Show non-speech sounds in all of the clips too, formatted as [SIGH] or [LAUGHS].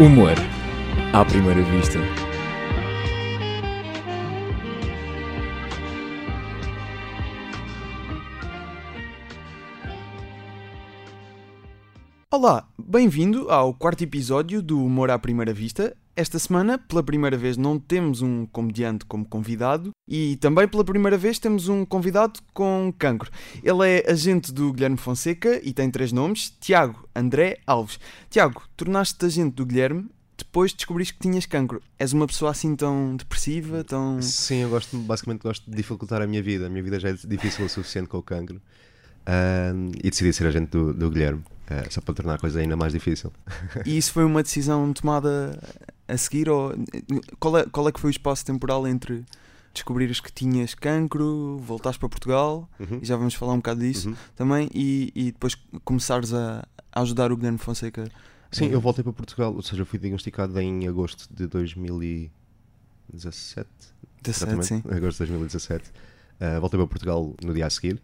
Humor à primeira vista. Olá, bem-vindo ao quarto episódio do Humor à Primeira Vista. Esta semana, pela primeira vez, não temos um comediante como convidado e também pela primeira vez temos um convidado com cancro. Ele é agente do Guilherme Fonseca e tem três nomes: Tiago André Alves. Tiago, tornaste-te agente do Guilherme depois descobriste que tinhas cancro. És uma pessoa assim tão depressiva, tão. Sim, eu gosto, basicamente gosto de dificultar a minha vida. A minha vida já é difícil o suficiente com o cancro. Um, e decidi ser agente do, do Guilherme, uh, só para tornar a coisa ainda mais difícil. [LAUGHS] E isso foi uma decisão tomada a seguir? Ou... Qual, é, qual é que foi o espaço temporal entre descobrires que tinhas cancro, voltares para Portugal, Uhum. e já vamos falar um bocado disso Uhum. também, e, e depois começares a, a ajudar o Guilherme Fonseca? Sim, eu voltei para Portugal, ou seja, fui diagnosticado em agosto de 2017. 17, sim. agosto de 2017. Uh, voltei para Portugal no dia a seguir.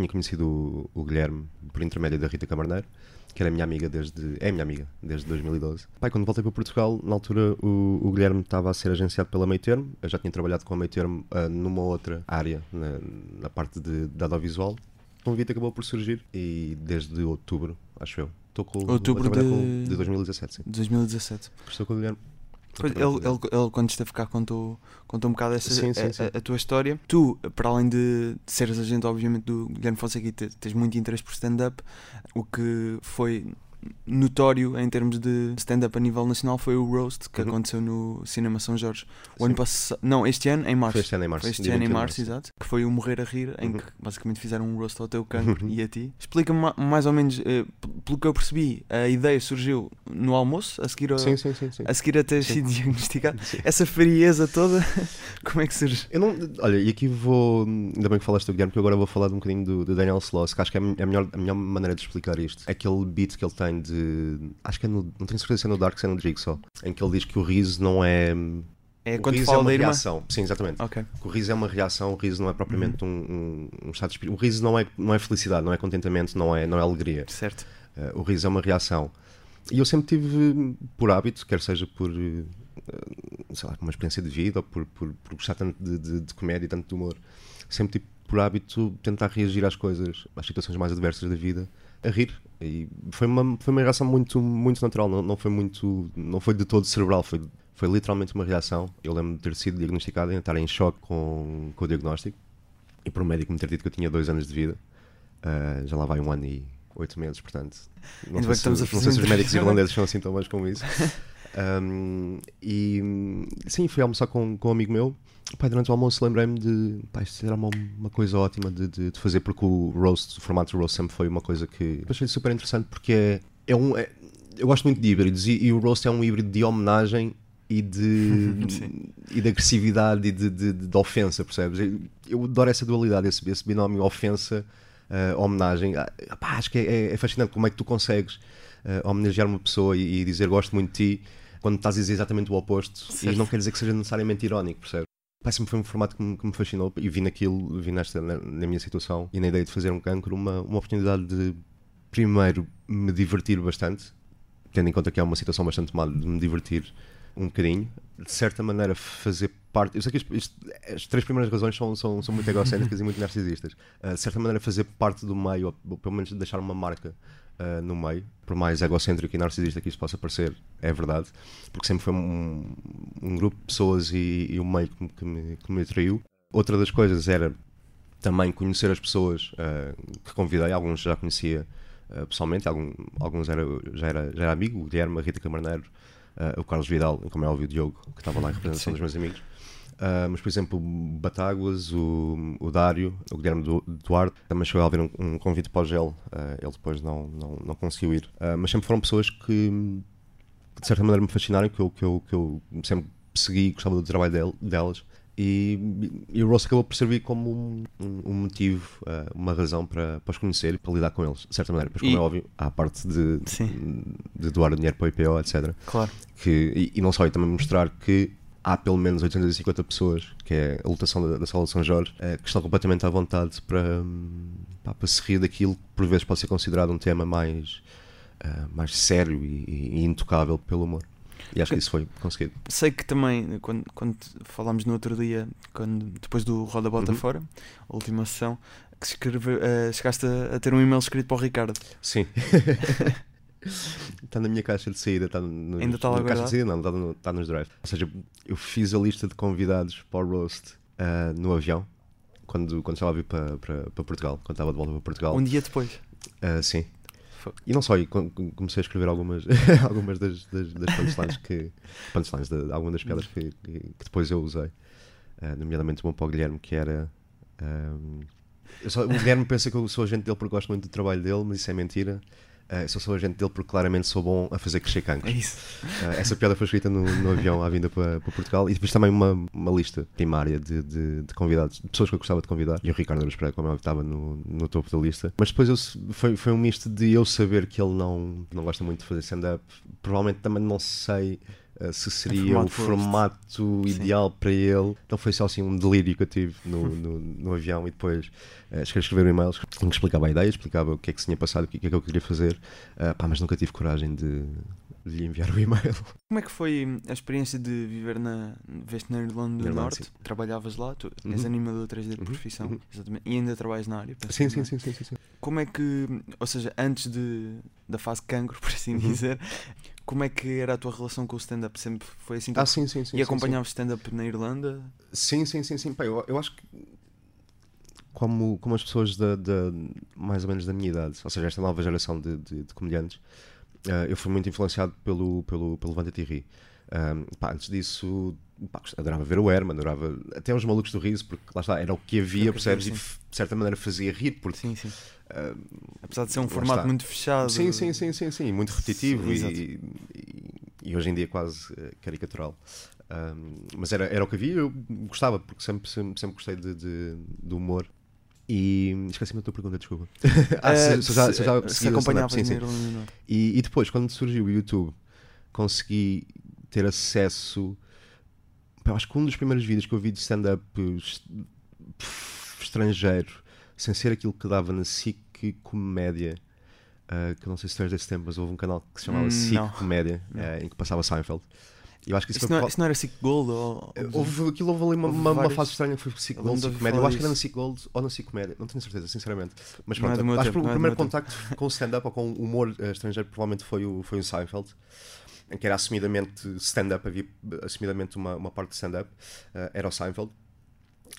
Tinha conhecido o, o Guilherme por intermédio da Rita Camarneiro, que era minha amiga desde. é minha amiga desde 2012. Pai, quando voltei para Portugal, na altura o, o Guilherme estava a ser agenciado pela Meio Termo. Eu já tinha trabalhado com a Meio Termo uh, numa outra área, na, na parte de, de audiovisual. O convite acabou por surgir e desde outubro, acho eu. Estou com Outubro de- com, de 2017, sim. 2017. Estou com o Guilherme. Pois, ele, ele, ele, quando esteve cá, contou, contou um bocado essa, Sim, sim, a- sim. A, a tua história. Tu, para além de, de seres agente, obviamente, do Guilherme Fonseca e te- tens muito interesse por stand-up, o que foi notório em termos de stand-up a nível nacional foi o Roast que Uhum. aconteceu no Cinema São Jorge. O Sim. ano passado. Não, este ano, em março. Foi este ano em março. Foi este ano em 21 de março, exato. Que foi o Morrer a Rir, em Uhum. que basicamente fizeram um roast ao teu cancro Uhum. e a ti. Explica-me ma- mais ou menos, eh, pelo que eu percebi, a ideia surgiu no almoço, a seguir a, Sim, sim, sim. sim. a, seguir a ter sido [LAUGHS] diagnosticado. Essa frieza toda, [LAUGHS] como é que surge? Eu não, olha, e aqui vou. Ainda bem que falaste do Guilherme, porque agora vou falar um bocadinho do, do Daniel Sloss, que acho que é a melhor, a melhor maneira de explicar isto. É aquele beat que ele tem de. Acho que é no. Não tenho certeza se é no Dark, se é no Jigsaw. Em que ele diz que o riso não é. É o quando riso fala é uma da irmã? reação. Sim, exatamente. Ok. Que O riso é uma reação, o riso não é propriamente um, um, um estado de espírito. O riso não é, não é felicidade, não é contentamento, não é, não é alegria. Certo. Uh, o riso é uma reação. E eu sempre tive por hábito, quer seja por uh, sei lá, uma experiência de vida ou por, por, por gostar tanto de, de, de comédia e tanto de humor, sempre tive por hábito tentar reagir às coisas, às situações mais adversas da vida, a rir. E foi uma, foi uma reação muito, muito natural, não, não foi muito, não foi de todo cerebral, foi, foi literalmente uma reação. Eu lembro de ter sido diagnosticado e estar em choque com, com o diagnóstico e por um médico me ter dito que eu tinha dois anos de vida. Uh, já lá vai um ano e oito meses, portanto. Não sei, se, não sei se os médicos irlandeses são assim tão bons como isso. [LAUGHS] Um, e sim, fui almoçar com, com um amigo meu. Pai, durante o almoço lembrei-me de. Pá, isto era uma, uma coisa ótima de, de, de fazer, porque o roast, o formato do roast sempre foi uma coisa que achei super interessante, porque é, é um. é- eu gosto muito de híbridos e, e o roast é um híbrido de homenagem e de, [LAUGHS] e de agressividade e de, de, de ofensa, percebes? Eu, adoro essa dualidade, esse, esse binómio ofensa, eh, homenagem. Ah, pá, acho que é, é fascinante como é que tu consegues eh, homenagear uma pessoa e, e dizer gosto muito de ti quando estás a dizer exatamente o oposto Certo. e não quer dizer que seja necessariamente irónico, percebes? Pá, sempre foi um formato que me, que me fascinou e vi naquilo, vi nesta, na, na minha situação e na ideia de fazer um cancro uma, uma oportunidade de, primeiro, me divertir bastante, tendo em conta que é uma situação bastante má, de me divertir um bocadinho, de certa maneira fazer parte. Eu sei que isto- isto- as três primeiras razões são, são, são muito egocêntricas e muito narcisistas. Uh, de certa maneira, fazer parte do meio, ou pelo menos deixar uma marca uh, no meio, por mais egocêntrico e narcisista que isso possa parecer, é verdade, porque sempre foi um, um grupo de pessoas e, e um meio que, me- que me, que me atraiu. Outra das coisas era também conhecer as pessoas uh, que convidei, alguns já conhecia uh, pessoalmente, algum- alguns era, já, era, já era amigo, o Guilherme, a Rita Camarneiro, uh, o Carlos Vidal, como é óbvio o Diogo, que estava lá em representação Sim. dos meus amigos. Uh, mas, por exemplo, o Batáguas, o, o Dário, o Guilherme Du- Duarte, também chegou a haver um, um convite para o GEL, uh, ele depois não, não, não conseguiu ir. Uh, mas sempre foram pessoas que, de certa maneira me fascinaram, que eu, que eu, que eu sempre segui e gostava do trabalho del- delas. E, e o Ross acabou por servir como um, um- motivo, uma razão para, para os conhecer e para lidar com eles, de certa maneira. Pois, como E- é óbvio, há a parte de, Sim. de doar dinheiro para o IPO, etc Claro. que, e, e não só, e também mostrar que há pelo menos 850 pessoas, que é a lotação da, da Sala de São Jorge, eh, que estão completamente à vontade para, hum, para se rir daquilo que por vezes pode ser considerado um tema mais, ah, mais sério e, e intocável pelo humor. E acho que isso foi conseguido. Sei que também, quando, quando falámos no outro dia, quando, depois do Roda Bota Uhum. Fora, a última sessão, que escreve, eh, chegaste a, a ter um e-mail escrito para o Ricardo. Sim. [LAUGHS] Está na minha caixa de saída. Está nos, Ainda está lá na caixa de saída, não, está, no- está nos drive. Ou seja, eu fiz a lista de convidados para o roast ah, no avião. Quando, quando estava a vir para, para, para Portugal, quando estava de volta para Portugal. Um dia depois. Ah, sim. E não só, com- com- comecei a escrever algumas, [LAUGHS] algumas das, das, das punchlines, que, punchlines de, algumas das piadas que, que, depois eu usei. Ah, nomeadamente uma para o Guilherme, que era. eu só- o Guilherme pensa que eu sou agente dele porque gosto muito do trabalho dele, mas isso é mentira. Eu só sou agente dele porque claramente sou bom a fazer crescer É cancros. isso. Ah, essa piada foi escrita no, no avião à vinda para, para Portugal e depois também uma, uma lista primária de, de, de convidados, de pessoas que eu gostava de convidar. E o Ricardo Aruz Pereira, como é que estava no, no topo da lista. Mas depois eu, foi, foi um misto de eu saber que ele não, não gosta muito de fazer stand-up. Provavelmente também não sei se seria formato o formato ideal para ele. Então foi só assim um delírio que eu tive no, [LAUGHS] no, no avião e depois uh, escrever um e-mail em que explicava a ideia, explicava o que é que se tinha passado, o que é que eu queria fazer. Ah, pá, mas nunca tive coragem de, de lhe enviar o e-mail. [LAUGHS] Como é que foi a experiência de viver na. Veste na Irlanda do Irlanda, Norte? sim. Trabalhavas lá? Tu és Uhum. animador 3D de Uhum, profissão. uhum. Exatamente. E ainda trabalhas na área. Sim, sim, sim, sim, sim, sim. Como é que. Ou seja, antes de, da fase cancro, por assim Uhum. dizer, como é que era a tua relação com o stand-up? Sempre foi assim? Ah, sim, sim, sim. e acompanhavas stand-up na Irlanda? Sim, sim, sim, sim. Pá, eu, eu acho que como, como as pessoas da, da- mais ou menos da minha idade, ou seja, esta nova geração de, de, de comediantes, ah, eu fui muito influenciado pelo, pelo, pelo Levanta-te e pá, antes disso, pá, adorava ver o Herman, adorava até os malucos do riso, porque lá está, era o que havia, percebes? havia, E de certa maneira fazia rir, porque Sim, sim. Ah, Apesar de ser um formato está. muito fechado. Sim, sim, sim, sim, sim, muito repetitivo Sim, e, e, e hoje em dia quase eh, caricatural. Mas era, era o que havia, eu gostava, porque sempre, sempre, sempre gostei de, de, de humor. E esqueci-me da tua pergunta, desculpa. [LAUGHS] ah, Eh, se, se, já, se, se stand-up, sim, sim. E, e depois, quando surgiu o YouTube, consegui ter acesso. pá, acho que um dos primeiros vídeos que eu vi de stand-up est- estrangeiro, sem ser aquilo que dava na SIC Comédia, ah, que não sei se tu és desse tempo, mas houve um canal que se chamava Hum, SIC. Comédia, eh, em que passava Seinfeld. Eu acho que isso Isso não, pro- isso não era Sick Gold? Ou, Eh, Houve, aquilo houve ali uma, Houve uma, uma fase estranha que foi SIC Eu Gold, lembro de SIC ouvir Comédia. Eu acho que era na disso. SIC Gold ou na SIC Comédia, não tenho certeza, sinceramente. Mas é pronto, acho que tempo, o não é primeiro meu tempo. contacto com o stand-up ou com o humor eh, estrangeiro provavelmente foi o, foi o Seinfeld. Em que era assumidamente stand-up, havia eh, assumidamente uma, uma parte de stand-up, eh, era o Seinfeld.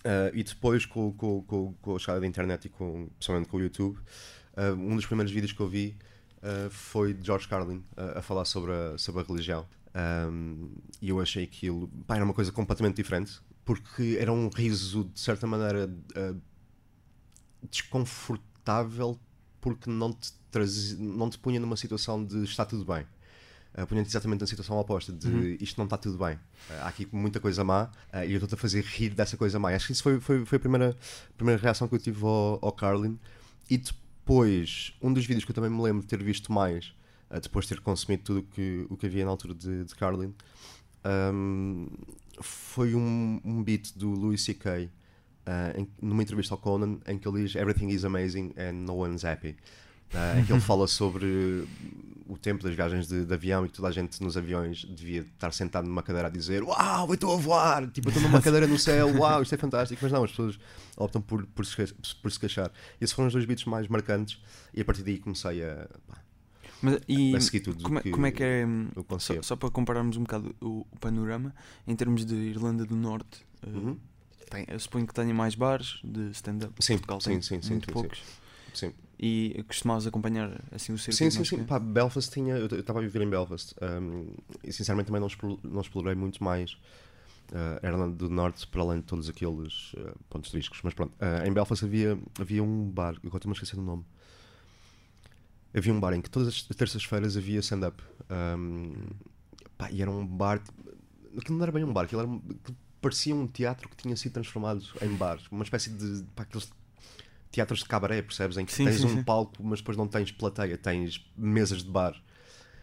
Eh, e depois, com, com, com, com a chegada da internet e com, principalmente com o YouTube, eh, um dos primeiros vídeos que eu vi eh, foi de George Carlin a falar sobre a, sobre a religião. Um, e eu achei aquilo pá, era uma coisa completamente diferente porque era um riso de certa maneira desconfortável porque não te, trazia, não te punha numa situação de está tudo bem. Uh, punha-te exatamente na situação oposta de Uhum. isto não está tudo bem. Uh, há aqui muita coisa má uh, e eu estou-te a fazer rir dessa coisa má. Acho que isso foi, foi, foi a primeira, primeira reação que eu tive ao, ao Carlin. E depois, um dos vídeos que eu também me lembro de ter visto mais, uh, depois de ter consumido tudo o que, o que havia na altura de, de Carlin, um, foi um, um beat do Louis C.K. Uh, em- numa entrevista ao Conan em que ele diz Everything is amazing and no one's happy. Uh, em que ele fala sobre o tempo das viagens de, de avião e que toda a gente nos aviões devia estar sentado numa cadeira a dizer Uau, eu estou a voar! Tipo, estou numa [LAUGHS] cadeira no céu, uau, isto é fantástico. Mas não, as pessoas optam por, por, se, por se queixar. Esses foram os dois beats mais marcantes e a partir daí comecei a, pá, Mas, e a seguir tudo. como, é, que, como é que é. hum, o Só, só para compararmos um bocado o, o panorama, em termos de Irlanda do Norte, uh, Uhum. tem, eu suponho que tenha mais bares de stand-up. Sim, Portugal sim, tem sim, sim, muito sim, sim. poucos. Sim. E costumavas acompanhar assim o circuito Sim, sim, sim. Pá, Belfast tinha. Eu estava a viver em Belfast um, e sinceramente também não, explo- não explorei muito mais uh, Irlanda do Norte para além de todos aqueles uh, pontos turísticos. Mas pronto, uh, em Belfast havia, havia um bar, eu estou-me a esquecer do nome. Havia um bar em que todas as terças-feiras havia stand-up. Um, pá, e era um bar. Aquilo não era bem um bar, aquilo, era, aquilo parecia um teatro que tinha sido transformado em bar. Uma espécie de. Pá, aqueles teatros de cabaré, percebes? Em que Sim, tens sim, um sim. palco, mas depois não tens plateia, tens mesas de bar.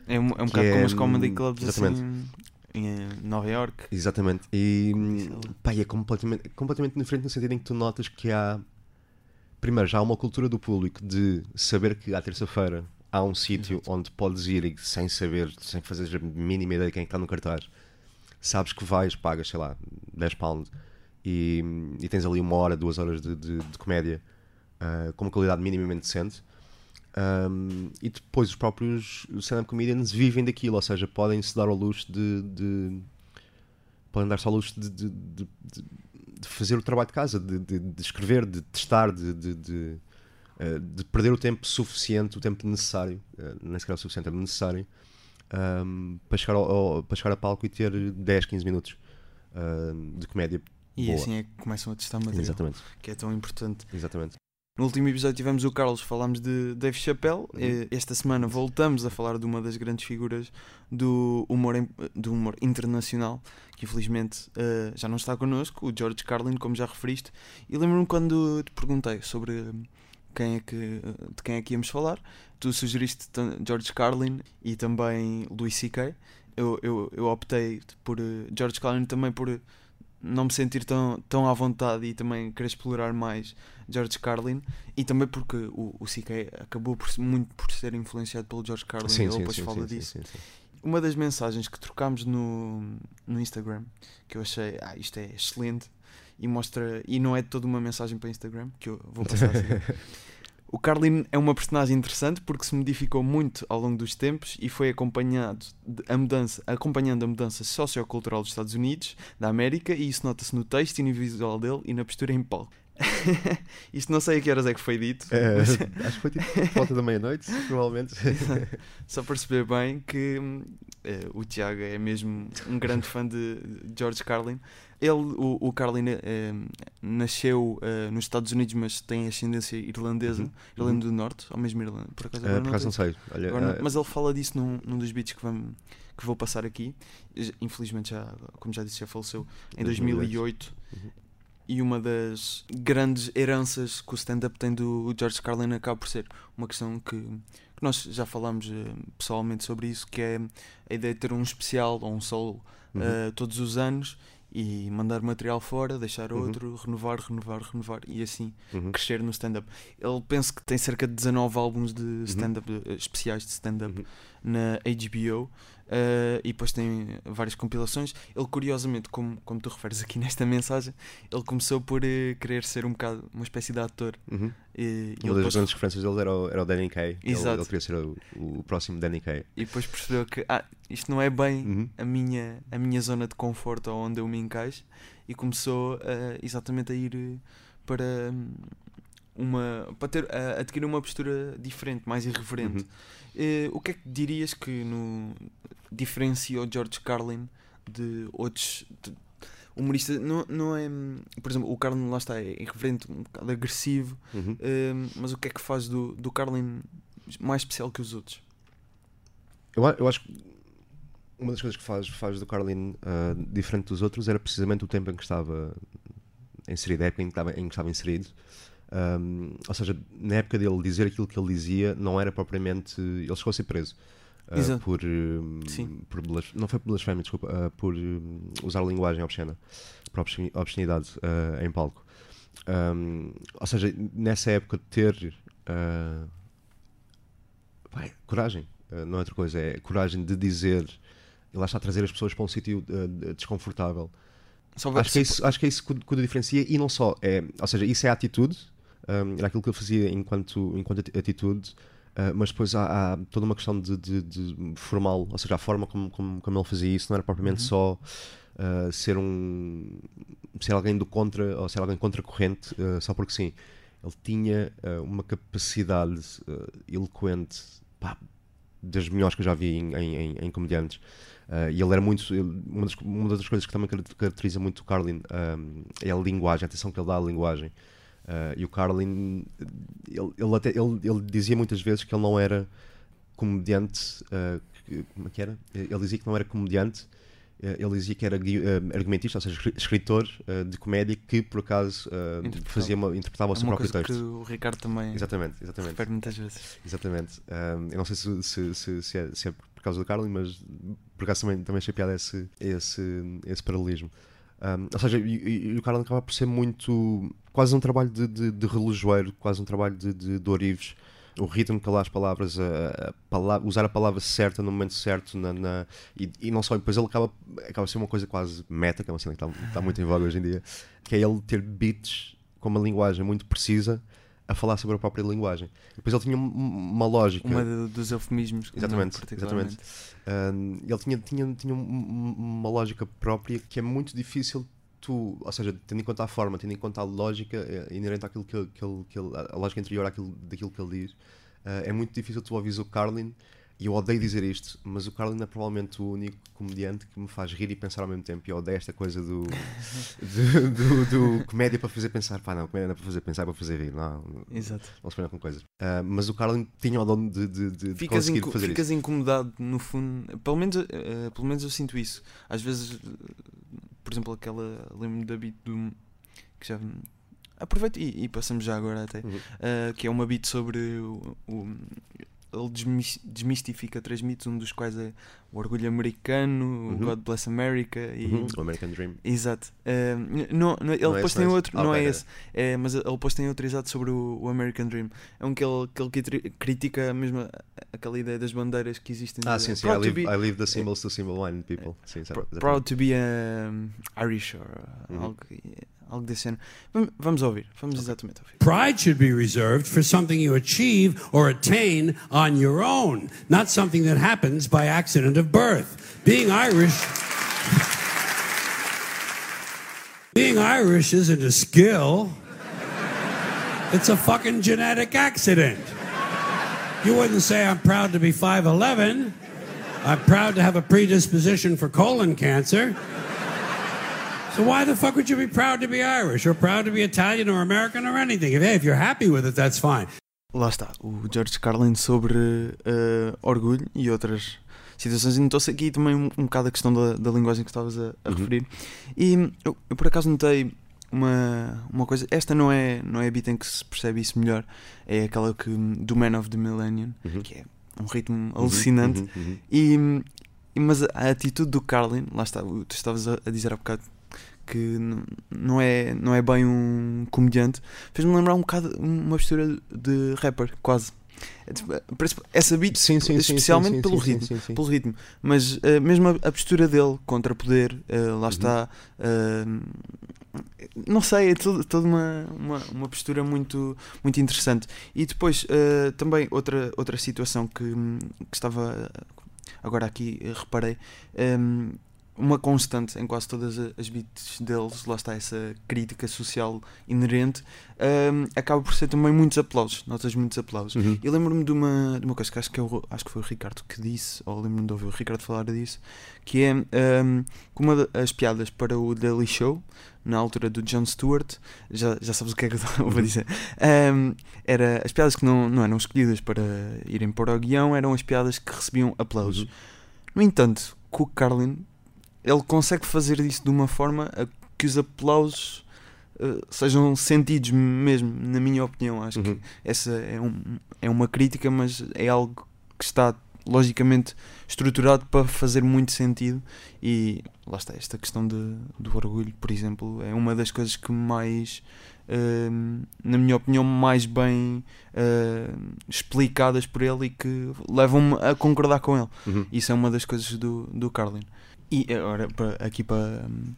É um, é um bocado é, como as comedy hum, clubs exatamente. assim em eh, Nova York. Exatamente. E Isso. pá, é completamente, completamente diferente no sentido em que tu notas que há. Primeiro, já há uma cultura do público de saber que à terça-feira há um sítio onde podes ir e sem saber, sem fazer a mínima ideia de quem é está no cartaz, sabes que vais, pagas, sei lá, 10 pounds e, e tens ali uma hora, duas horas de, de, de comédia uh, com uma qualidade minimamente decente. Um, e depois os próprios stand-up comedians vivem daquilo, ou seja, podem-se dar ao luxo de, de podem dar-se ao luxo de, de, de, fazer o trabalho de casa, de, de escrever, de testar, de, de, perder o tempo suficiente, o tempo necessário, nem sequer o suficiente, é necessário um, para, chegar ao, ao, para chegar a palco e ter 10, 15 minutos uh, de comédia. E boa. assim é que começam a testar material, Exatamente. que é tão importante. Exatamente. No último episódio tivemos o Carlos, falámos de Dave Chappelle. Uhum. Esta semana voltamos a falar de uma das grandes figuras do humor, do humor internacional, que infelizmente eh, já não está connosco, o George Carlin, como já referiste. E lembro-me quando te perguntei sobre quem é que, de quem é que íamos falar, tu sugeriste George Carlin e também Louis C.K. Eu, eu, eu optei por eh, George Carlin também por eh, não me sentir tão, tão à vontade e também querer explorar mais George Carlin e também porque o, o CK acabou por, muito por ser influenciado pelo George Carlin e ele depois fala disso. sim, sim. Uma das mensagens que trocámos no, no Instagram que eu achei, ah, isto é excelente e mostra, e não é toda uma mensagem para Instagram que eu vou passar a seguir. [LAUGHS] O Carlin é uma personagem interessante porque se modificou muito ao longo dos tempos e foi acompanhado a mudança, acompanhando a mudança sociocultural dos Estados Unidos, da América, e isso nota-se no texto e no visual dele e na postura em palco. [LAUGHS] Isto não sei a que horas é que foi dito, É, mas acho que foi tipo volta da meia-noite, [LAUGHS] provavelmente. só perceber bem que eh, o Tiago é mesmo um grande fã de George Carlin. Ele, o, o Carlin, eh, nasceu eh, nos Estados Unidos, mas tem ascendência irlandesa, Uhum, Irlanda do Norte, ou mesmo Irlanda, por acaso Ah, agora por não acaso não sei. Olha, agora não- ah, mas ele fala disso num, num dos beats que, vamos, que vou passar aqui. Infelizmente, já, como já disse, já faleceu em 2008. Uhum. E uma das grandes heranças que o stand-up tem do George Carlin acaba por ser uma questão que, que nós já falámos eh, pessoalmente sobre isso, que é a ideia de ter um especial ou um solo Uhum. eh, todos os anos e mandar material fora, deixar Uhum. outro, renovar, renovar, renovar e assim Uhum. crescer no stand-up. Ele penso que tem cerca de 19 álbuns de stand-up, eh, especiais de stand-up Uhum. Na HBO eh, e depois tem várias compilações. Ele, curiosamente, como, como tu referes aqui [LAUGHS] nesta mensagem, ele começou por eh, querer ser um bocado uma espécie de ator. Uhum. E, e Uma ele das depois, grandes referências dele era o, era o Danny Kaye. Ele, Exato. ele queria ser o, o próximo Danny Kaye. e depois percebeu que ah, isto não é bem Uhum. a, minha, a minha zona de conforto ou onde eu me encaixo e começou eh, exatamente a ir para hum, uma para ter, a adquirir uma postura diferente, mais irreverente. Uhum. Eh, o que é que dirias que no, diferencia o George Carlin de outros de- humoristas? Não, não é, por exemplo, o Carlin lá está, é irreverente, um bocado agressivo, Uhum. eh, mas o que é que faz do, do Carlin mais especial que os outros? Eu, eu acho que uma das coisas que faz, faz do Carlin ah, diferente dos outros era precisamente o tempo em que estava inserido, a época em que estava, em que estava inserido. Ahm, ou seja, na época dele dizer aquilo que ele dizia não era propriamente. Ele chegou a ser preso. Exato. por, hum, por não foi por blasfémia, desculpa, ah, por hum, usar linguagem obscena, por obsceni- obscenidade ah, em palco. Ou seja, nessa época ter vai, coragem, não é outra coisa, é coragem de dizer e lá está a trazer as pessoas para um sítio desconfortável. Vai- Acho que, é isso, acho que é isso que, o- que o diferencia e não só, é, ou seja, isso é a atitude, um, era aquilo que eu fazia enquanto, enquanto ati- atitude, uh, mas depois há, há toda uma questão de, de- de formal, ou seja, a forma como, como, como ele fazia isso não era propriamente só uh, ser um ser alguém do contra ou ser alguém contracorrente uh, só porque sim. Ele tinha uma capacidade eloquente pá, das melhores que eu já vi em, em, em- comediantes. Uh, e ele era muito. ele- uma, das, uma das coisas que também car- caracteriza muito o Carlin um, é a linguagem, a atenção que ele dá à linguagem. Uh, e o Carlin, ele, ele, até, ele, ele dizia muitas vezes que ele não era comediante. uh, como é que era? Ele dizia que não era comediante, uh, ele dizia que era argumentista, ou seja, escri- escritor de comédia que por acaso Interpretava. fazia uma, interpretava o é seu uma próprio texto. que o Ricardo também Exatamente, exatamente. refere muitas vezes. Exatamente. Um, eu não sei se, se, se, se é, se é por causa do Carlin, mas por acaso também, também achei piada esse, esse, esse paralelismo. Um, ou seja, e, e- o Carlin acaba por ser muito. quase um trabalho de, de, de relojoeiro, quase um trabalho de, de, de ourives. o ritmo que lá as palavras, a, a usar a palavra certa no momento certo, na, na- e, e não só, depois ele acaba, acaba ser uma coisa quase meta, que é uma cena que está, está muito em voga hoje em dia, que é ele ter beats com uma linguagem muito precisa a falar sobre a própria linguagem. Depois ele tinha um- uma lógica. Uma dos eufemismos. não, Exatamente. Um, ele tinha, tinha, tinha um- um- uma lógica própria que é muito difícil tu, ou seja, tendo em conta a forma, tendo em conta a lógica eh, inerente àquilo que, ele- que, ele, que ele, a lógica interior àquilo, daquilo que ele diz, eh, é muito difícil tu ouvires o Carlin, e eu odeio dizer isto, mas o Carlin é provavelmente o único comediante que me faz rir e pensar ao mesmo tempo, e eu odeio esta coisa do, [LAUGHS] do, do, do comédia para fazer pensar, pá não, comédia não é para fazer pensar, é para fazer rir, não, Exato. não se põe com coisas. Ah, mas o Carlin tinha o dom de, de, de, Ficas, conseguir fazer isso. ficas incomodado no fundo. Pelo menos, eh, pelo menos eu sinto isso. Às vezes, por exemplo, aquela. Lembro-me da beat do. Que já. Aproveito e, e passamos já agora até. Uhum. eh, que é uma beat sobre o. o- ele desmis- desmistifica três mitos, um dos quais é o orgulho americano, o Uhum. God Bless America e. Uhum, O American Dream. Exato. Eh, não, não- ele Não é depois tem é esse? outro, não é ok. esse, é, mas ele depois tem outro exato sobre o, o American Dream. É um que ele, que ele cri- critica mesmo aquela ideia das bandeiras que existem. Ah, sim, sim. I proud, to leave, be, I leave the symbols to symbol one people. Sim, pr- proud to be um, Irish or uh, Uhum. algo, algo desse género. Vam- Vamos ouvir, vamos exatamente ouvir. Pride should be reserved for something you achieve or attain on your own, not something that happens by accident of birth. Being Irish. Being Irish isn't a skill. It's a fucking genetic accident. You wouldn't say I'm proud to be 5'11. I'm proud to have a predisposition for colon cancer. So why the fuck would you be proud to be Irish or proud to be Italian or American or anything? If, hey, if you're happy with it, that's fine. Lá está, o George Carlin sobre uh, orgulho e outras situações. E notou-se aqui também um, um bocado a questão da, da linguagem que estavas a, a Uhum. referir. E eu, eu por acaso notei uma, uma coisa. Esta não é, não é a beat em que se percebe isso melhor. É aquela que, do Man of the Millennium, Uhum. que é um ritmo alucinante. Uhum, uhum. E, e- mas a, atitude do Carlin, lá está, tu estavas a, a dizer há bocado que não é, não é bem um comediante, fez-me lembrar um bocado uma postura de rapper, quase. É tipo, Essa beat, Sim, sim, especialmente sim, pelo ritmo. Pelo ritmo, mas eh, mesmo a, a postura dele contra poder, eh, lá Uhum. está. eh, não sei, é toda uma, uma, uma postura muito, muito interessante. E depois, também outra, outra situação que, que estava agora aqui, reparei, hum, uma constante em quase todas as beats deles, lá está essa crítica social inerente, hum, acaba por ser também muitos aplausos, notas muitos aplausos. Uhum. Eu lembro-me de uma, de uma coisa que acho que, eu, acho que foi o Ricardo que disse, ou lembro-me de ouvir o Ricardo falar disso, que é que uma das piadas para o Daily Show, na altura do Jon Stewart, já, já sabes o que é que eu [LAUGHS] vou Uhum. dizer, hum, era as piadas que não, não eram escolhidas para irem para o guião, eram as piadas que recebiam aplausos. Uhum. No entanto, com o Carlin, ele consegue fazer isso de uma forma a que os aplausos eh, sejam sentidos mesmo, na minha opinião. Acho que Uhum. essa é, um, é uma crítica, mas é algo que está logicamente estruturado para fazer muito sentido. E lá está, esta questão de, do orgulho, por exemplo, é uma das coisas que mais, hum, na minha opinião, mais bem hum, explicadas por ele e que levam-me a concordar com ele. Uhum. Isso é uma das coisas do, do Carlin. E agora, aqui para hum,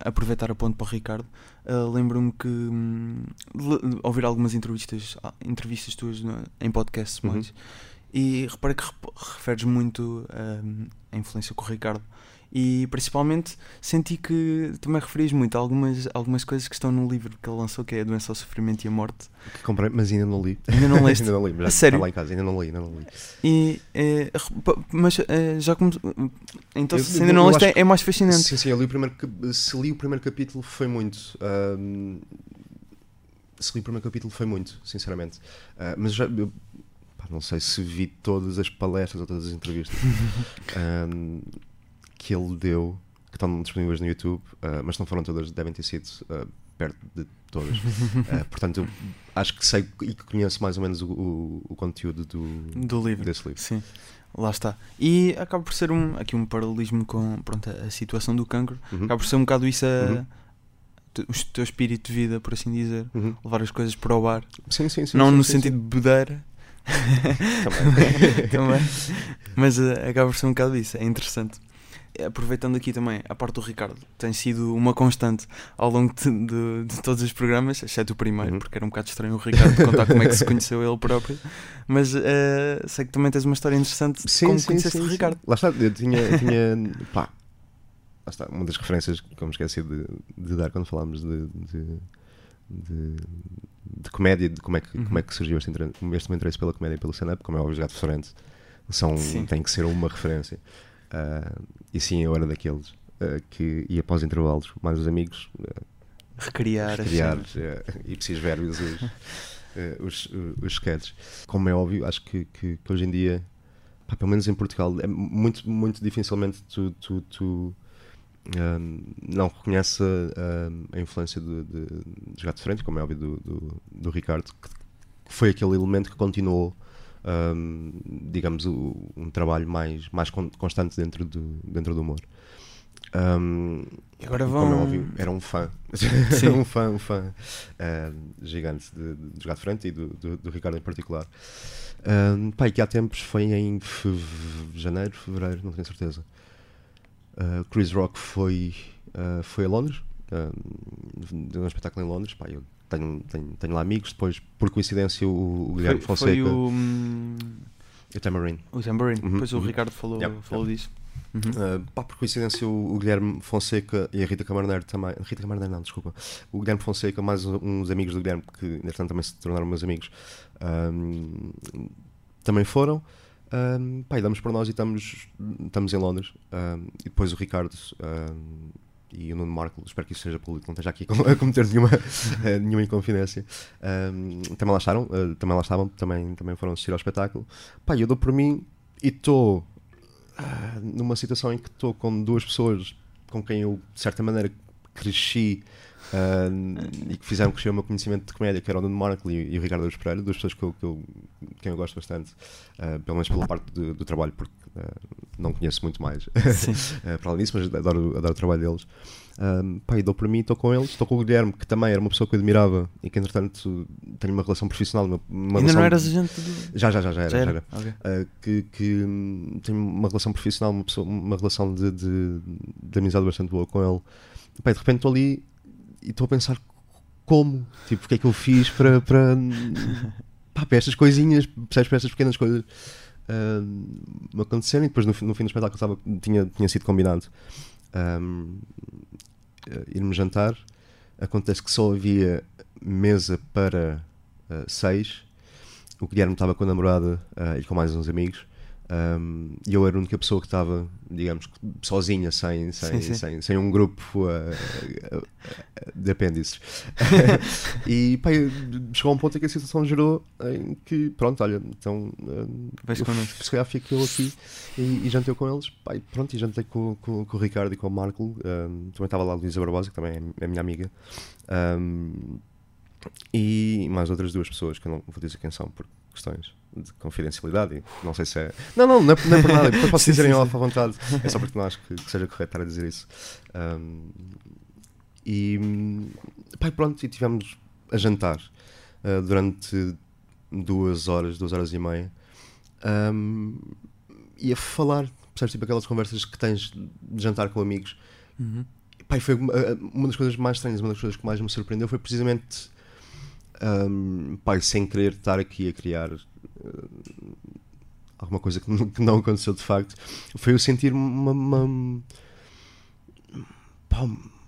aproveitar a ponto para o Ricardo, ah, lembro-me que de ouvir algumas entrevistas, ah, entrevistas tuas no- em podcasts Uhum. mais, e reparei que referes muito hum, a influência com o Ricardo. E principalmente senti que também referias muito a algumas, algumas coisas que estão no livro que ele lançou, que é a doença, o sofrimento e a morte. Que comprei, mas ainda não li. Ainda não leste? [LAUGHS] ainda não li. mas Já A sério? Lá em casa, ainda não li, ainda não li. E, repa- mas eh, já como. Então, Eu- se ainda não leste, é, é mais fascinante. Sim, sim, eu li o primeiro, se li o primeiro capítulo foi muito. ahm, se li o primeiro capítulo foi muito, sinceramente. Ah, mas já. eu, pá, não sei se vi todas as palestras ou todas as entrevistas [LAUGHS] que ele deu, que estão disponíveis no YouTube, ah, mas não foram todas, devem ter sido ah, perto de todas. [LAUGHS] Ah, portanto, acho que sei e que conheço mais ou menos o, o- o conteúdo do, Do livro. desse livro. Sim, lá está. E acaba por ser um, aqui um paralelismo com pronto, a situação do cancro. Uhum. Acaba por ser um bocado isso a, Uhum. o teu espírito de vida, por assim dizer. Uhum. Levar as coisas para o bar. Sim, sim, sim. não sim, no sim, sentido de bebedeira, Também. [LAUGHS] também. Mas uh, acaba por ser um bocado isso, é interessante. Aproveitando aqui também a parte do Ricardo, tem sido uma constante ao longo de, de- de todos os programas, exceto o primeiro, Uhum. porque era um bocado estranho o Ricardo contar como é que se conheceu ele próprio. Mas uh, sei que também tens uma história interessante de como conheceste o Ricardo. Lá está, eu tinha, eu tinha [LAUGHS] pá, lá está, uma das referências que eu me esqueci de, de dar quando falámos de, de, de, comédia, de como é que, Uhum. como é que surgiu este, este meu interesse pela comédia e pelo stand-up, como é óbvio, gato diferente, são, Sim. tem que ser uma referência. Ah, e sim, eu era daqueles ah, que ia após intervalos, mais os amigos, ah, Recriar, as criar cenas. uh, ipsis verbis os, os, os sketches. Como é óbvio, acho que, que, que hoje em dia, pá, pelo menos em Portugal, é muito, muito dificilmente tu, tu, tu não reconheces a, a influência de, de, dos gatos frente, como é óbvio, do, do, do Ricardo, que foi aquele elemento que continuou. Um, digamos, o- um trabalho mais, mais con- constante dentro do, dentro do humor. Um, agora vão. como é óbvio, era um fã. Um fã, um fã gigante de, de, do Gato Frente e do, do, do Ricardo em particular. Um, e que há tempos foi em feve- janeiro, fevereiro, não tenho certeza. Ah, Chris Rock foi, ah, foi a Londres, ah, deu um espetáculo em Londres. Pá, eu tenho, tenho, tenho lá amigos. Depois, por coincidência, o, o Guilherme Foi, Fonseca foi o, hum, o Tamarind. o Tambourine. Uhum, Depois o uhum. Ricardo falou, falou disso. Uhum. Uh, pá, por coincidência, o, o Guilherme Fonseca e a Rita Camarneiro também. Rita Camarneiro, não, desculpa. O Guilherme Fonseca, mais uns amigos do Guilherme, que entretanto também se tornaram meus amigos, um, também foram. Um, pá, e damos por nós e estamos, estamos em Londres. Um, e depois o Ricardo um, e o Nuno Marco, espero que isso seja público, não esteja aqui [LAUGHS] a cometer nenhuma, eh, nenhuma inconfidência. Um, também lá estaram, uh, também lá estavam, também, também foram assistir ao espetáculo. Pá, eu dou por mim e estou ah, numa situação em que estou com duas pessoas com quem eu, de certa maneira, cresci ah, e que fizeram crescer o meu conhecimento de comédia, que era o Nuno Markle e, e o Ricardo Aruz Pereira, duas pessoas que eu, que eu, quem eu gosto bastante, ah, pelo menos pela parte do, do trabalho, porque não conheço muito mais [LAUGHS] ah, para além disso, mas adoro, adoro o trabalho deles. Um, pá, e dou para mim, estou com eles, estou com o Guilherme, que também era uma pessoa que eu admirava e que entretanto tenho uma relação profissional. Uma, uma Ainda relação- não eras agente do. Já, já, já, já era. Já já era? era. Ok. Uh, que, que hum, tenho uma relação profissional, uma, pessoa- uma relação de, de, de amizade bastante boa com ele. Pá, e de repente estou ali e estou a pensar como, tipo, o que é que eu fiz para, para, [LAUGHS] pá, para estas coisinhas, percebes, para estas pequenas coisas me acontecerem. E depois no, no fim do espetáculo estava, tinha, tinha sido combinado hum, eh, irmos jantar. Acontece que só havia mesa para eh, seis. O Guilherme estava com a namorada eh, e com mais uns amigos. Um, e eu era a única pessoa que estava, digamos, sozinha, sem, sem, Sim, sim. sem, sem um grupo eh, eh, eh, de apêndices. [LAUGHS] [LAUGHS] e pá, chegou a um ponto em que a situação gerou em que, pronto, olha, então Vais eu, connosco. se calhar fico eu aqui e, e jantei com eles. Pá, e pronto, e jantei com, com, com o Ricardo e com o Marco. um, também estava lá a Luísa Barbosa, que também é, é minha amiga. Um, e mais outras duas pessoas que eu não vou dizer quem são por questões de confidencialidade. e Não sei se é. Não, não, não é, não é por nada. Depois posso dizer em off à vontade. É só porque não acho que, que seja correto estar a dizer isso. Um, e e pronto, e tivemos a jantar uh, durante duas horas, duas horas e meia. Um, e a falar, percebes? Tipo aquelas conversas que tens de jantar com amigos. Uhum. Pai, foi uma, uma das coisas mais estranhas, uma das coisas que mais me surpreendeu foi precisamente hum, pai, sem querer estar aqui a criar hum, alguma coisa que não, que não aconteceu de facto, foi eu sentir uma, uma,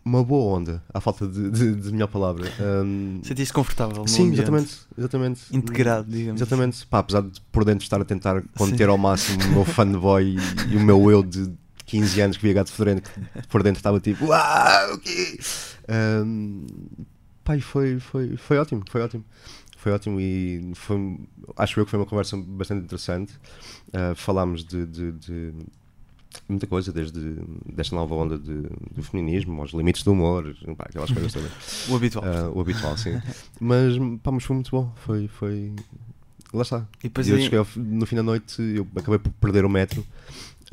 uma boa onda, à falta de, de, de melhor palavra. Hum, Sentiste confortável sim, ambiente, exatamente, exatamente. Integrado, digamos. Exatamente, pá, apesar de por dentro estar a tentar conter ao máximo o meu [LAUGHS] fanboy e, e o meu eu de 15 anos que via gato fedorento, que por dentro estava tipo, uau, o quê? Um, e foi, foi, foi ótimo, foi ótimo. Foi ótimo e foi, acho eu que foi uma conversa bastante interessante. Uh, falámos de, de- de muita coisa, desde desta nova onda de, do feminismo, aos limites do humor, pá, aquelas coisas todas. [LAUGHS] O habitual. Ah, o habitual, sim. mas, pá, mas foi muito bom. Foi. foi... Lá está. e depois E eu aí- cheguei ao no fim da noite, eu acabei por perder o metro.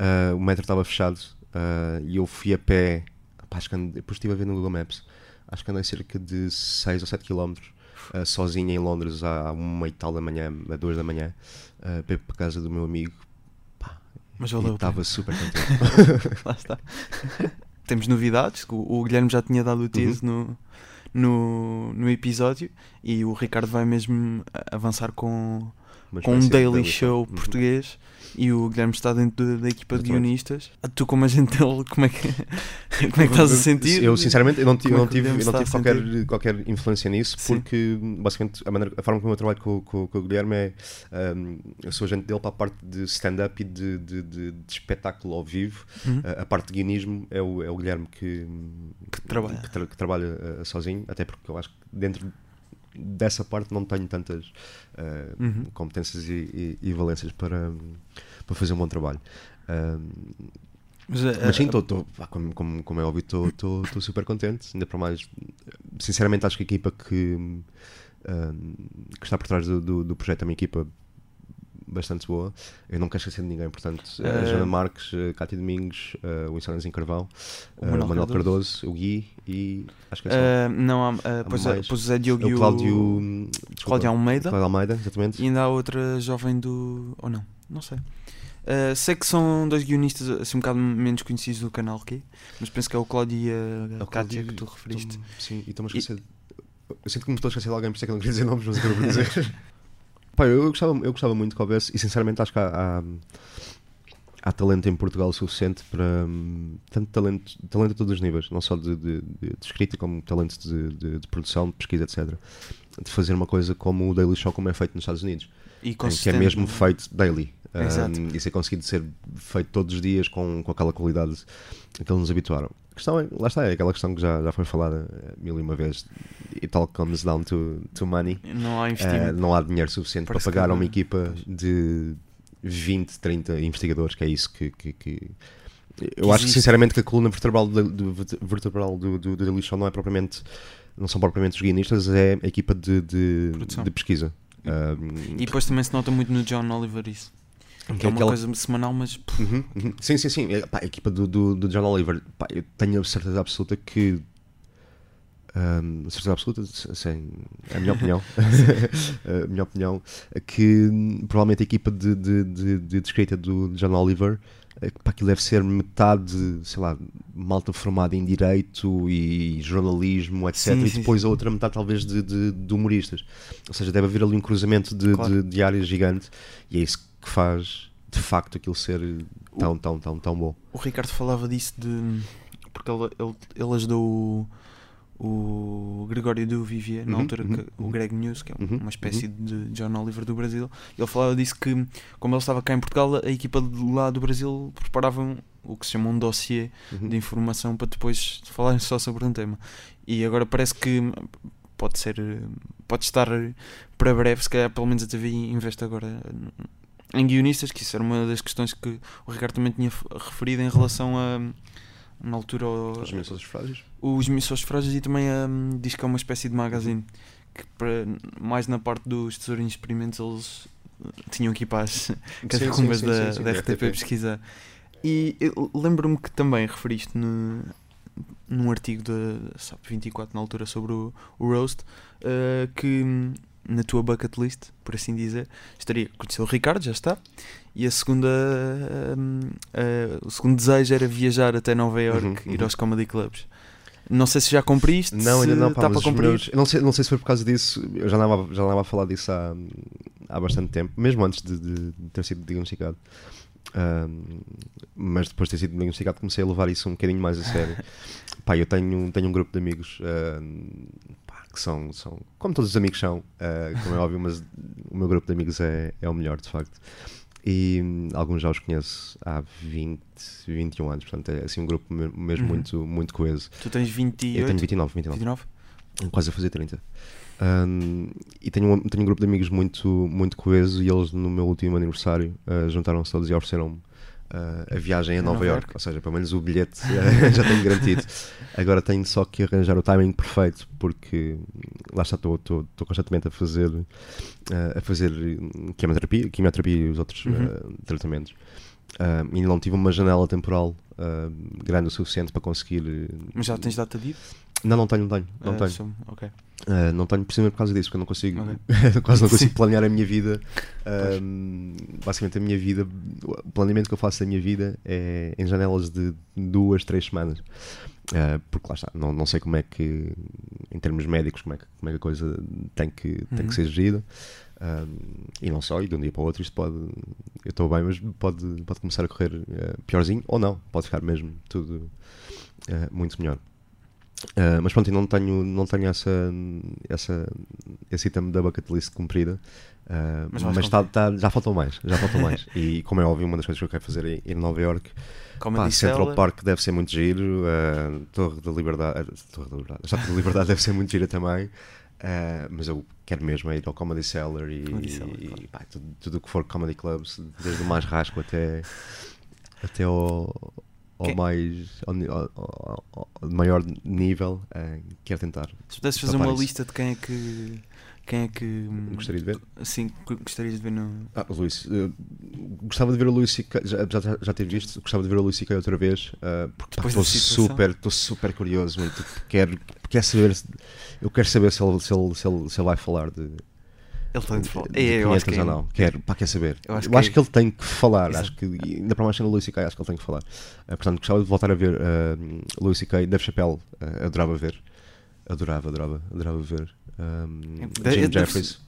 Ah, o metro estava fechado ah, e eu fui a pé. Pá, acho que depois estive a ver no Google Maps. Acho que andei cerca de 6 ou 7 km uh, sozinha em Londres à uma e tal da manhã, a duas da manhã, uh, para casa do meu amigo. Pá, Mas valeu estava super [LAUGHS] contente. Lá está. Temos novidades. O, o Guilherme já tinha dado o tease no, no, no episódio e o Ricardo vai mesmo avançar com, Uma com um daily show Uhum. português e o Guilherme está dentro da, da equipa de guionistas. Tu, como agente dele, [LAUGHS] como é que, [LAUGHS] como é que estás a sentir? Eu, sinceramente, eu não tive, é eu não tive, não tive qualquer, qualquer influência nisso, Sim. porque basicamente a, maneira, a forma como eu trabalho com, com, com o Guilherme é. um, eu sou agente dele para a parte de stand-up e de, de, de- de espetáculo ao vivo. Uhum. A, a parte de guionismo é o, é o Guilherme que, Que trabalha. que, tra- que trabalha uh, sozinho, até porque eu acho que dentro dessa parte não tenho tantas uh, Uhum. competências e, e- e valências para, para fazer um bom trabalho. Um, Mas, eh, mas sim, tô, tô, pá, como, como, como é óbvio, estou super contente. Ainda para mais, sinceramente, acho que a equipa que, que está por trás do, do, do projeto é uma equipa bastante boa. Eu não quero esquecer de ninguém, portanto, a Eh, Joana Marques, a Cátia Domingos, eh, o em Carvão, O eh, Manuel Cardoso. Cardoso, o Gui e acho que é só. eh, não, há, eh, pois, é, pois Zé Diogo o e o Cláudio, desculpa, Cláudio Almeida. Cláudio Almeida, exatamente. E ainda há outra jovem do. Ou não? Não sei. Uh, sei que são dois guionistas assim um bocado menos conhecidos do canal aqui, mas penso que é o Cláudio e É a Cláudio- que tu referiste. Sim, e estou-me a esquecer. Eu sinto que me estou a esquecer de alguém, por isso é que eu não queria dizer nomes, mas eu quero [LAUGHS] dizer. Pá, eu, eu gostava, eu gostava muito que houvesse, e sinceramente acho que há, há, há talento em Portugal suficiente para. hum, Tanto talento, talento a todos os níveis, não só de, de- de- de escrita, como talento de, de- produção, de pesquisa, etc. De fazer uma coisa como o Daily Show, como é feito nos Estados Unidos. E que é mesmo feito daily. Exato. Um, e ser conseguido ser feito todos os dias com, com aquela qualidade que eles nos habituaram. A questão é, lá está, é aquela questão que já, já foi falada eh, mil e uma vezes. It all comes down to, to money. Não há Eh, investimento. não há dinheiro suficiente Parece para pagar a uma equipa de 20, 30 investigadores, que é isso que. que- que- Eu acho que sinceramente que a coluna vertebral do, do, vertebral do, do, do Daily Show não é propriamente. Não são propriamente os guionistas, é a equipa de, de, de pesquisa. Um, E depois também se nota muito no John Oliver isso. Que é uma aquela- coisa semanal, mas Uhum, uhum. Sim, sim, sim. É, pá, a equipa do, do, do John Oliver, pá, eu tenho a certeza absoluta que. hum, certeza absoluta, sem a minha opinião, [LAUGHS] [LAUGHS] a minha opinião, é que hum, provavelmente a equipa de, de, de, de escrita do John Oliver, é, pá, aquilo deve ser metade, sei lá, malta formada em direito e jornalismo, etc. Sim, e sim, depois a outra metade, talvez, de, de, de humoristas. Ou seja, deve haver ali um cruzamento de, Claro. de, de áreas gigante e é isso que faz, de facto, aquilo ser tão, tão, tão, tão bom. o Ricardo falava disso de. Porque ele, ele, ele ajudou o, o Gregório do Vivier, na Uhum, altura, uhum, que, o uhum. Greg News, que é Uhum, uma espécie de John Oliver do Brasil. Ele falava disso que, como ele estava cá em Portugal, a equipa de lá do Brasil preparava o que se chama um dossiê Uhum. de informação para depois falarem só sobre um tema. E agora parece que pode ser, pode estar para breve, se calhar pelo menos a TV investe agora em guionistas, que isso era uma das questões que o Ricardo também tinha referido em relação a na altura ao- Os meus frágeis. os Missões Frágeis e também hum, diz que é uma espécie de magazine que para, mais na parte dos tesourinhos experimentos eles eh, tinham que ir para as catacumbas da, da RTP pesquisar. E lembro-me que também referiste no, num artigo da SAP 24 na altura sobre o, o Roast eh, que hum, na tua bucket list, por assim dizer, estaria conhecer o Ricardo, já está. E a segunda, hum, eh, o segundo desejo era viajar até Nova York, Uhum, ir uhum. aos comedy clubs. Não sei se já cumpriste, Não, ainda não, pá, mas para cumprir. meus- eu não, sei, não sei se foi por causa disso, eu já andava, já andava a falar disso há, há bastante tempo, mesmo antes de, de- ter sido diagnosticado. Ahm, mas depois de ter sido diagnosticado comecei a levar isso um bocadinho mais a sério. [LAUGHS] pá, eu tenho, tenho um grupo de amigos pá, que são, são, como todos os amigos são, ah, como é óbvio, mas o meu grupo de amigos é, é o melhor, de facto. E hum, alguns já os conheço há 20, 21 anos, portanto é assim um grupo me- mesmo Uhum. muito, muito coeso. Tu tens 28, Eu tenho 29, 29 29? quase a fazer 30. Um, e tenho um, tenho um grupo de amigos muito, muito coeso e eles no meu último aniversário uh, juntaram-se todos e ofereceram-me uh, a viagem a Nova, Nova York. Iorque. ou seja, pelo menos o bilhete uh, [LAUGHS] já tenho garantido. Agora tenho só que arranjar o timing perfeito porque lá está, estou constantemente a fazer uh, a fazer quimioterapia, quimioterapia e os outros Uhum. uh, tratamentos. Uh, e não tive uma janela temporal uh, grande o suficiente para conseguir. Mas já tens data de ir? Não, não tenho, não tenho. Não Ah, tenho. só- ok. Uh, não tenho precisamente por causa disso, porque eu não consigo, Ok. [LAUGHS] quase não consigo Sim. planear a minha vida. Um, basicamente, a minha vida, o planeamento que eu faço da minha vida é em janelas de duas, três semanas. Uh, porque lá está, não, não sei como é que, em termos médicos, como é que, como é que a coisa tem que, tem Uhum. que ser gerida. Um, e não só, e de um dia para o outro isto pode. Eu estou bem, mas pode, pode começar a correr uh, piorzinho, ou não, pode ficar mesmo tudo muito melhor. Uh, mas pronto, não tenho, não tenho essa, essa, esse item da bucket list cumprida. Uh, Mas mas tá- tá- já faltam mais, já faltam mais. [LAUGHS] E como é óbvio, uma das coisas que eu quero fazer é ir a Nova York. Comedy Pá, Central Cellar. Park deve ser muito giro, uh, Torre da Liberdade, Torre da Liberdade, Estátua da Liberdade [LAUGHS] deve ser muito gira também. Mas eu quero mesmo é ir ao Comedy Cellar e, Comedy Cellar, e, claro. pá, tudo, tudo o que for comedy clubs, desde o mais rasco até, até ao, ao Quem- mais ao- ao- ao maior nível, uh, quero tentar. Se pudesses fazer uma isso. lista de quem é que. Quem é que. Gostaria de ver. Que gostarias de ver no. Ah, Luís, uh, gostava de ver o Luís já, já, já ter visto, gostava de ver o Luís C.K. outra vez, uh, porque estou super, estou super curioso, muito, quero, quero saber, eu quero saber se ele, se ele, se ele, se ele vai falar de, Ele tem de falar. É, eu acho que é. ou não, quero, pá, quer saber, Eu eu acho acho, que que, é- ele tem que falar, Exato. acho que, ainda para mais sendo Luís C.K., acho que ele tem que falar, Uh, portanto, gostava de voltar a ver uh, Luís C.K., Dave Chappelle, uh, adorava ver, adorava, adorava, adorava ver, um, Jim Jeffries.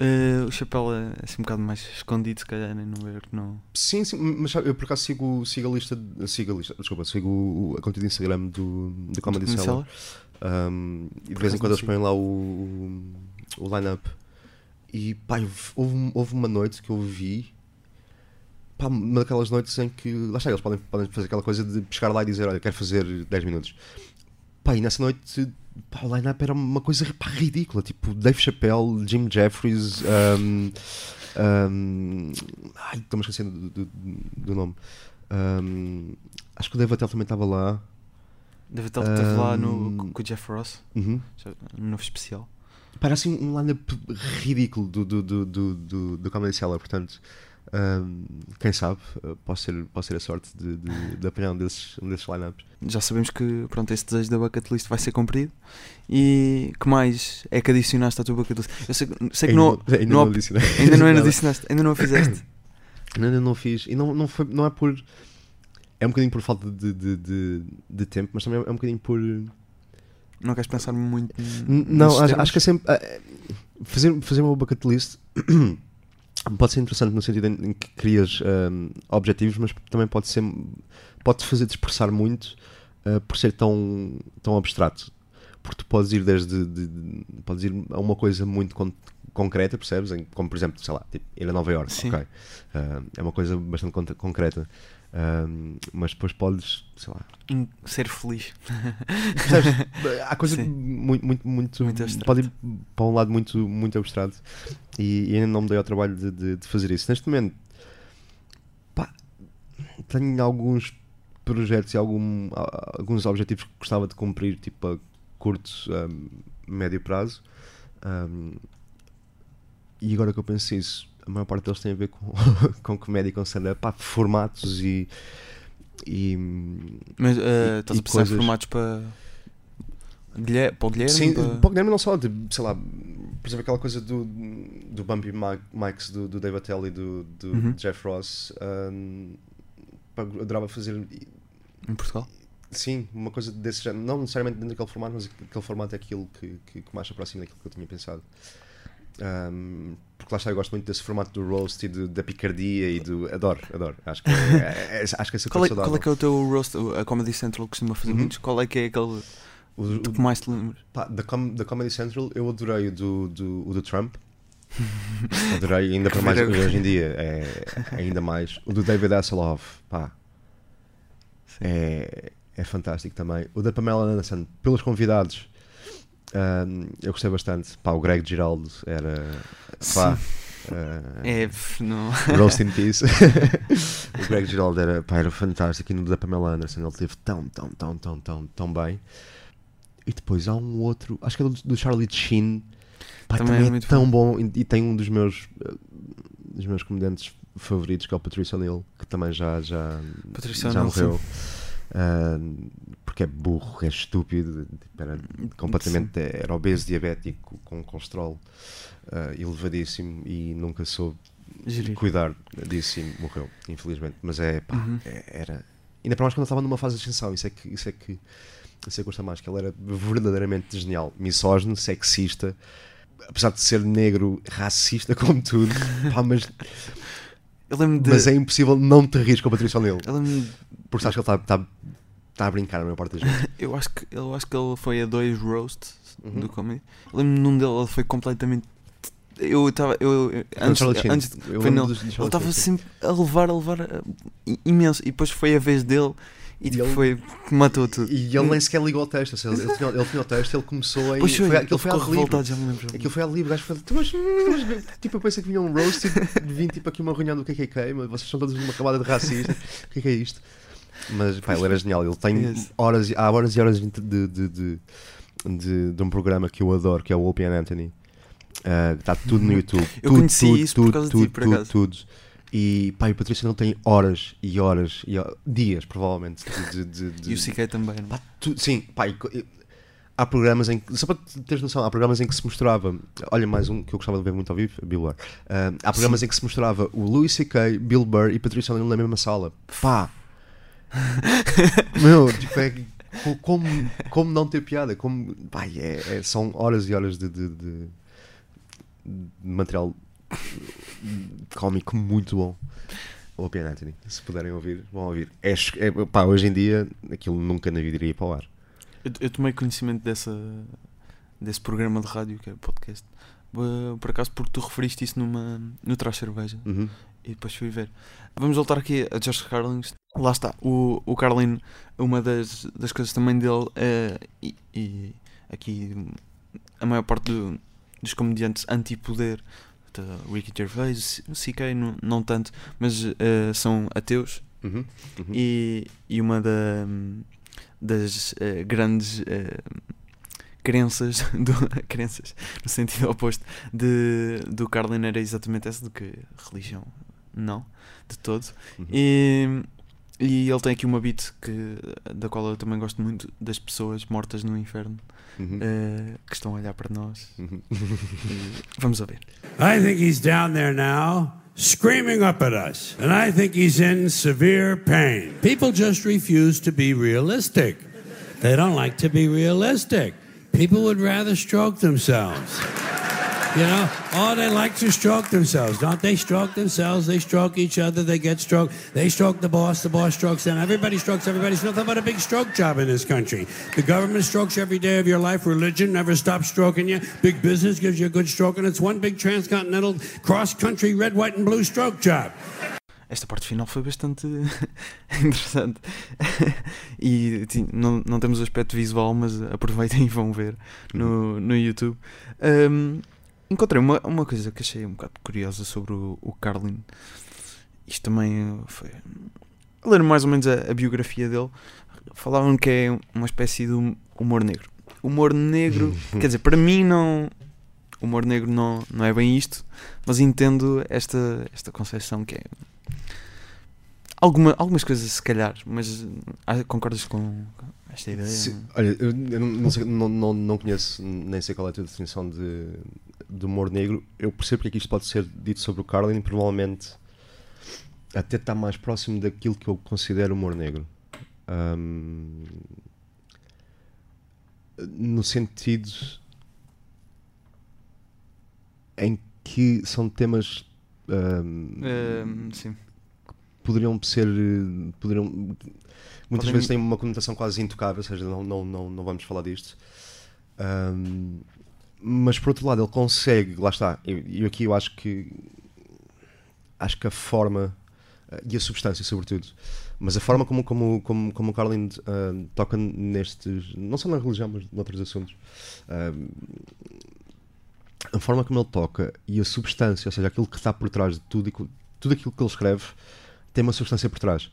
Eh, o chapéu é assim um bocado mais escondido, se calhar, nem não ver que não. Sim, sim, mas sabe, eu por acaso sigo, sigo a lista, sigo a lista, desculpa, sigo o, a conta de Instagram do, do Comedy Cellar. Um, e de vez em quando eles põem lá o, o line-up. E pá, houve, houve uma noite que eu vi, pá, uma daquelas noites em que, lá está, eles podem, podem fazer aquela coisa de chegar lá e dizer: Olha, quero fazer 10 minutos. Pá, e nessa noite, pá, o line-up era uma coisa pá, ridícula, tipo Dave Chappelle, Jim Jeffries. Um, um, ai, estou-me esquecendo do, do, do nome. Um, acho que o Dave Attell também estava lá. Deve estar esteve lá no, com o Jeff Ross, Uhum. já- no novo especial. Parece um line-up ridículo do, do, do, do, do, do Comedy Cellar, portanto, hum, quem sabe, uh, posso ter, posso ter a sorte de, de, de apanhar um desses, um desses line-ups. Já sabemos que pronto, esse desejo da bucket list vai ser cumprido. E que mais é que adicionaste à tua bucket list? Eu sei, sei que não, ainda não- não adicionei. ainda não [LAUGHS] adicionaste, ainda não a fizeste. Ainda não fiz, e não, não, foi, não é por. É um bocadinho por falta de, de, de, de tempo, mas também é um bocadinho por. Não queres pensar muito Não, acho, acho que é sempre. ah, fazer, fazer uma bucket list [CLEARS THROAT] pode ser interessante no sentido em, que crias ahm, objetivos, mas também pode ser. pode fazer dispersar muito ah, por ser tão, tão abstrato. Porque tu podes ir desde. de- de- podes ir a uma coisa muito con- concreta, percebes? Em- como por exemplo, sei lá, tipo, ir a Nova York, Sim. ok. Ah, é uma coisa bastante con- concreta. Ahm, mas depois podes, sei lá, Em ser feliz. [LAUGHS] Há coisa Sim. muito, muito, muito, Muito pode ir para um lado muito, muito abstrato e, e ainda não me dei ao trabalho de, de- de fazer isso. Neste momento, pá, tenho alguns projetos e algum, alguns objetivos que gostava de cumprir, tipo a curto, um, médio prazo. Um, e agora que eu penso isso, a maior parte deles tem a ver com, [LAUGHS] com comédia e com stand-up, pá, formatos e. e Mas eh, E- estás e a pensar coisas- formatos para. Para o Guilherme? Sim, para... para o Guilherme não só, tipo, sei lá, por exemplo, aquela coisa do, do Bumpy Mi- Mics do, do Dave Attell e do, do Uhum. Jeff Ross. eu adorava fazer, Em Portugal? sim, uma coisa desse género. Não necessariamente dentro daquele formato, mas aquele formato é aquilo que, que, que mais aproxima daquilo que eu tinha pensado. Hum, porque lá está, eu gosto muito desse formato do roast e do- da picardia e do. Adoro, adoro. Acho que é, é- é- acho que é super Qual é, saudável. qual é que é o teu roast? A Comedy Central costuma fazer Uhum. muitos. Qual é que é aquele O- o- que mais te lembras? Pá, da, Com da Comedy Central eu adorei o do, do, o do Trump. [LAUGHS] Adorei, ainda para mais hoje em dia, é, ainda mais. O do David Hasselhoff, pá, é, é fantástico também. O da Pamela Anderson, pelos convidados, eu gostei bastante. Pá, o Greg Giraldo era, pá, ah, É, pff, não. Roast in Peace. [LAUGHS] o Greg Giraldo era, pá, era fantástico. E no da Pamela Anderson ele teve tão, tão, tão, tão, tão, tão bem. E depois há um outro, acho que é do, do Charlie Sheen. Pá, Também também, é é muito tão bom. E, e tem um dos meus, eh, dos meus comediantes favoritos, que é o Patricio O'Neill, que também já, já, Patricio já morreu. Porque é burro, é estúpido, tipo, era completamente era obeso, diabético, com colesterol ah, elevadíssimo e nunca soube Gerir. cuidar disso e morreu, infelizmente. Mas é, pá, Uhum. é- era. Ainda para mais quando ele estava numa fase de ascensão, isso é que, isso é que, isso é que gosta mais, que ele era verdadeiramente genial, misógino, sexista, apesar de ser negro, racista como tudo, [LAUGHS] pá, mas, de. mas é impossível não te rir com a Patrícia O'Neill, de- porque sabes que ele está, está, está a brincar a maior parte das vezes. [LAUGHS] eu, acho que, eu acho que ele foi a dois roasts Uhum. do comedy. Eu lembro num dele, ele foi completamente. Eu estava. Eu, eu- antes, antes Eu foi nele. Ele estava sempre a levar, a levar i- imenso. E depois foi a vez dele e, E tipo, ele- foi que matou tudo. E ele nem sequer ligou ao texto, ou seja, ele, tinha, ele tinha o texto, ele começou em. Pois foi, aquilo foi ao livro. já me lembro. Aquilo foi ao livro, o gajo foi. "Tu, Mas, mas, tipo, eu pensei que vinha um roast e vim tipo aqui uma reunião do KKK, mas vocês são todos uma camada de racistas. O que é que é isto? Mas pá, ele era genial. Ele tem Yes. horas, e- há horas e horas de, de, de, de, de- de um programa que eu adoro, que é o Opie and Anthony. Ah, Está tudo no YouTube. Uhum. Eu tudo, conheci tudo, isso por tudo, causa de tudo, ti, por tudo, acaso. tudo. E pá, e o Patrícia não tem horas e horas, e ho- dias provavelmente. De, de, de, E o CK também. não é? Pá, tu- sim, pá, e e- há programas em que, só para teres noção, há programas em que se mostrava, olha mais um que eu gostava de ver muito ao vivo, Bill Burr. Ah, há programas em que se mostrava o Louis C.K., Bill Burr e Patrícia O'Neill na mesma sala. Pá! [LAUGHS] Meu, tipo, é, co- como, como não ter piada? Como, pá, é, é- são horas e horas de, de- de- de material cómico muito bom. O Opie and Anthony, se puderem ouvir, vão ouvir. É, é, pá, hoje em dia, aquilo nunca na vida iria para o ar. Eu, eu tomei conhecimento dessa, desse programa de rádio que é o podcast. Por acaso, porque tu referiste isso numa, no Traz Cerveja Uhum. e depois fui ver. Vamos voltar aqui a Josh Carlin. Lá está, o, o Carlin, uma das, das coisas também dele, é, e, e aqui a maior parte do- dos comediantes anti-poder, o Ricky Gervais, o CK não, não tanto, mas eh, são ateus Uhum. Uhum. e, e uma da- das eh, grandes eh, crenças, [LAUGHS] do, crenças no sentido oposto de, do Carlin era exatamente essa de que religião não, de todo Uhum. e, e ele tem aqui uma beat que, da qual eu também gosto muito das pessoas mortas no inferno Uhum. eh, que estão a olhar para nós Uhum. Vamos ouvir I think he's down there now screaming up at us. And I think he's in severe pain. People just refuse to be realistic. They don't like to be realistic. People would rather stroke themselves. You know, oh, they like to stroke themselves. Don't they stroke themselves? They stroke each other. They get stroked. They stroke the boss. The boss strokes them. Everybody strokes everybody. It's nothing but a big stroke job in this country. The government strokes every day of your life. Religion never stops stroking you. Big business gives you a good stroke, and it's one big transcontinental cross-country red, white, and blue stroke job. Esta parte final foi bastante [LAUGHS] interessante. e sim, não, não temos aspecto visual, mas aproveitem e vão ver no, no YouTube. Ahm, encontrei uma, uma coisa que achei um bocado curiosa sobre o, o Carlin. Isto também foi. Ler mais ou menos a, a biografia dele, falavam que é uma espécie de hum- humor negro. Humor negro, [LAUGHS] quer dizer, para mim não. Humor negro não, não é bem isto, mas entendo esta, esta concepção que é Alguma, algumas coisas, se calhar, mas ah, concordas com esta ideia? Se- olha, eu, eu não, não, sei- não, não, não conheço, nem sei qual é a tua definição de, de humor negro. Eu percebo porque é que isto pode ser dito sobre o Carlin, provavelmente até está mais próximo daquilo que eu considero humor negro. Ahm, no sentido em que são temas ahm, Ahm, sim. Poderiam ser poderiam muitas Podem- vezes têm uma conotação quase intocável, ou seja, não, não, não, não vamos falar disto. Ahm, mas por outro lado, ele consegue, lá está, e aqui eu acho que acho que a forma eh, e a substância, sobretudo, mas a forma como, como, como, como o Carlin ah, toca nestes, não só na religião, mas noutros assuntos, a forma como ele toca e a substância, ou seja, aquilo que está por trás de tudo, e tudo aquilo que ele escreve tem uma substância por trás.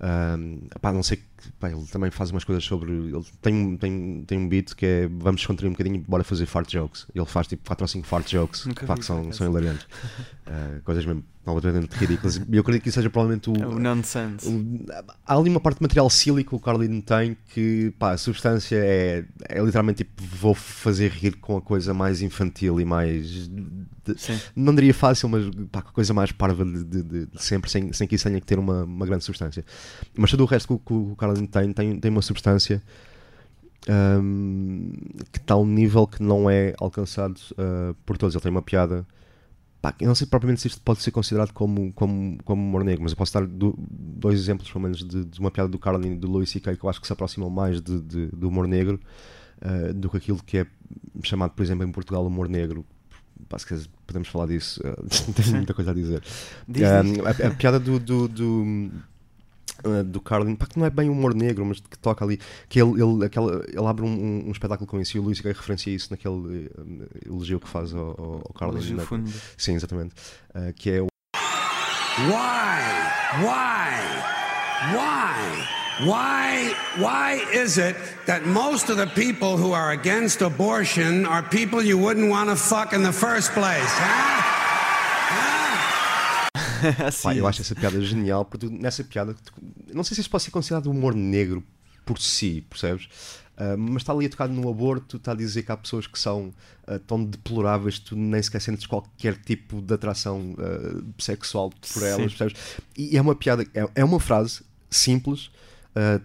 Ahm, pá, não sei que pá, ele também faz umas coisas sobre. Ele tem, um- tem, tem um beat que é vamos descontrair um bocadinho e bora fazer fart jokes. Ele faz tipo 4 ou 5 fart jokes pá, que são, são hilariantes. [LAUGHS] Ah, coisas mesmo completamente ridículas. E eu acredito que isso seja provavelmente o. É o nonsense. o- há ali uma parte de material silly que o Carlin tem que, pá, a substância é, é literalmente tipo, vou fazer rir com a coisa mais infantil e mais. de- Sim. não diria fácil, mas pá, com a coisa mais parva de, de- de- sempre, sem, sem que isso tenha que ter uma, uma grande substância. Mas todo o resto que, o- que o Carlin tem, tem, tem uma substância hum, que está a um nível que não é alcançado ah, por todos. Ele tem uma piada. Pá, eu não sei propriamente se isto pode ser considerado como, como, como humor negro, mas eu posso dar do- dois exemplos, pelo menos, de, de uma piada do Carlin e do Louis C.K. que eu acho que se aproximam mais de, de, do humor negro ah, do que aquilo que é chamado, por exemplo, em Portugal, humor negro. Pá, se podemos falar disso, [LAUGHS] ah, tenho Sim. muita coisa a dizer. Diz, Ah, diz. a, a piada do, do, do, ah, do Carlin, pá, que não é bem humor negro, mas que toca ali, que ele, ele, aquela, ele abre um, um- espetáculo com isso e o Luís Gay referencia isso naquele eh, elogio que faz ao, ao, ao Carlin. Elogio na- fundo. Sim, exatamente. Ah, que é o Why? Why? Why? Why? Why is it that most of the people who are against abortion are people you wouldn't want to fuck in the first place, huh? Huh? Assim, [LAUGHS] Pá, eu acho essa piada genial, porque nessa piada, não sei se isso pode ser considerado humor negro por si, percebes? Ah, mas está ali a tocar no aborto, está a dizer que há pessoas que são ah, tão deploráveis que tu nem sequer sentes qualquer tipo de atração ah, sexual por Sim. elas, percebes? E é uma piada, é, é uma frase simples,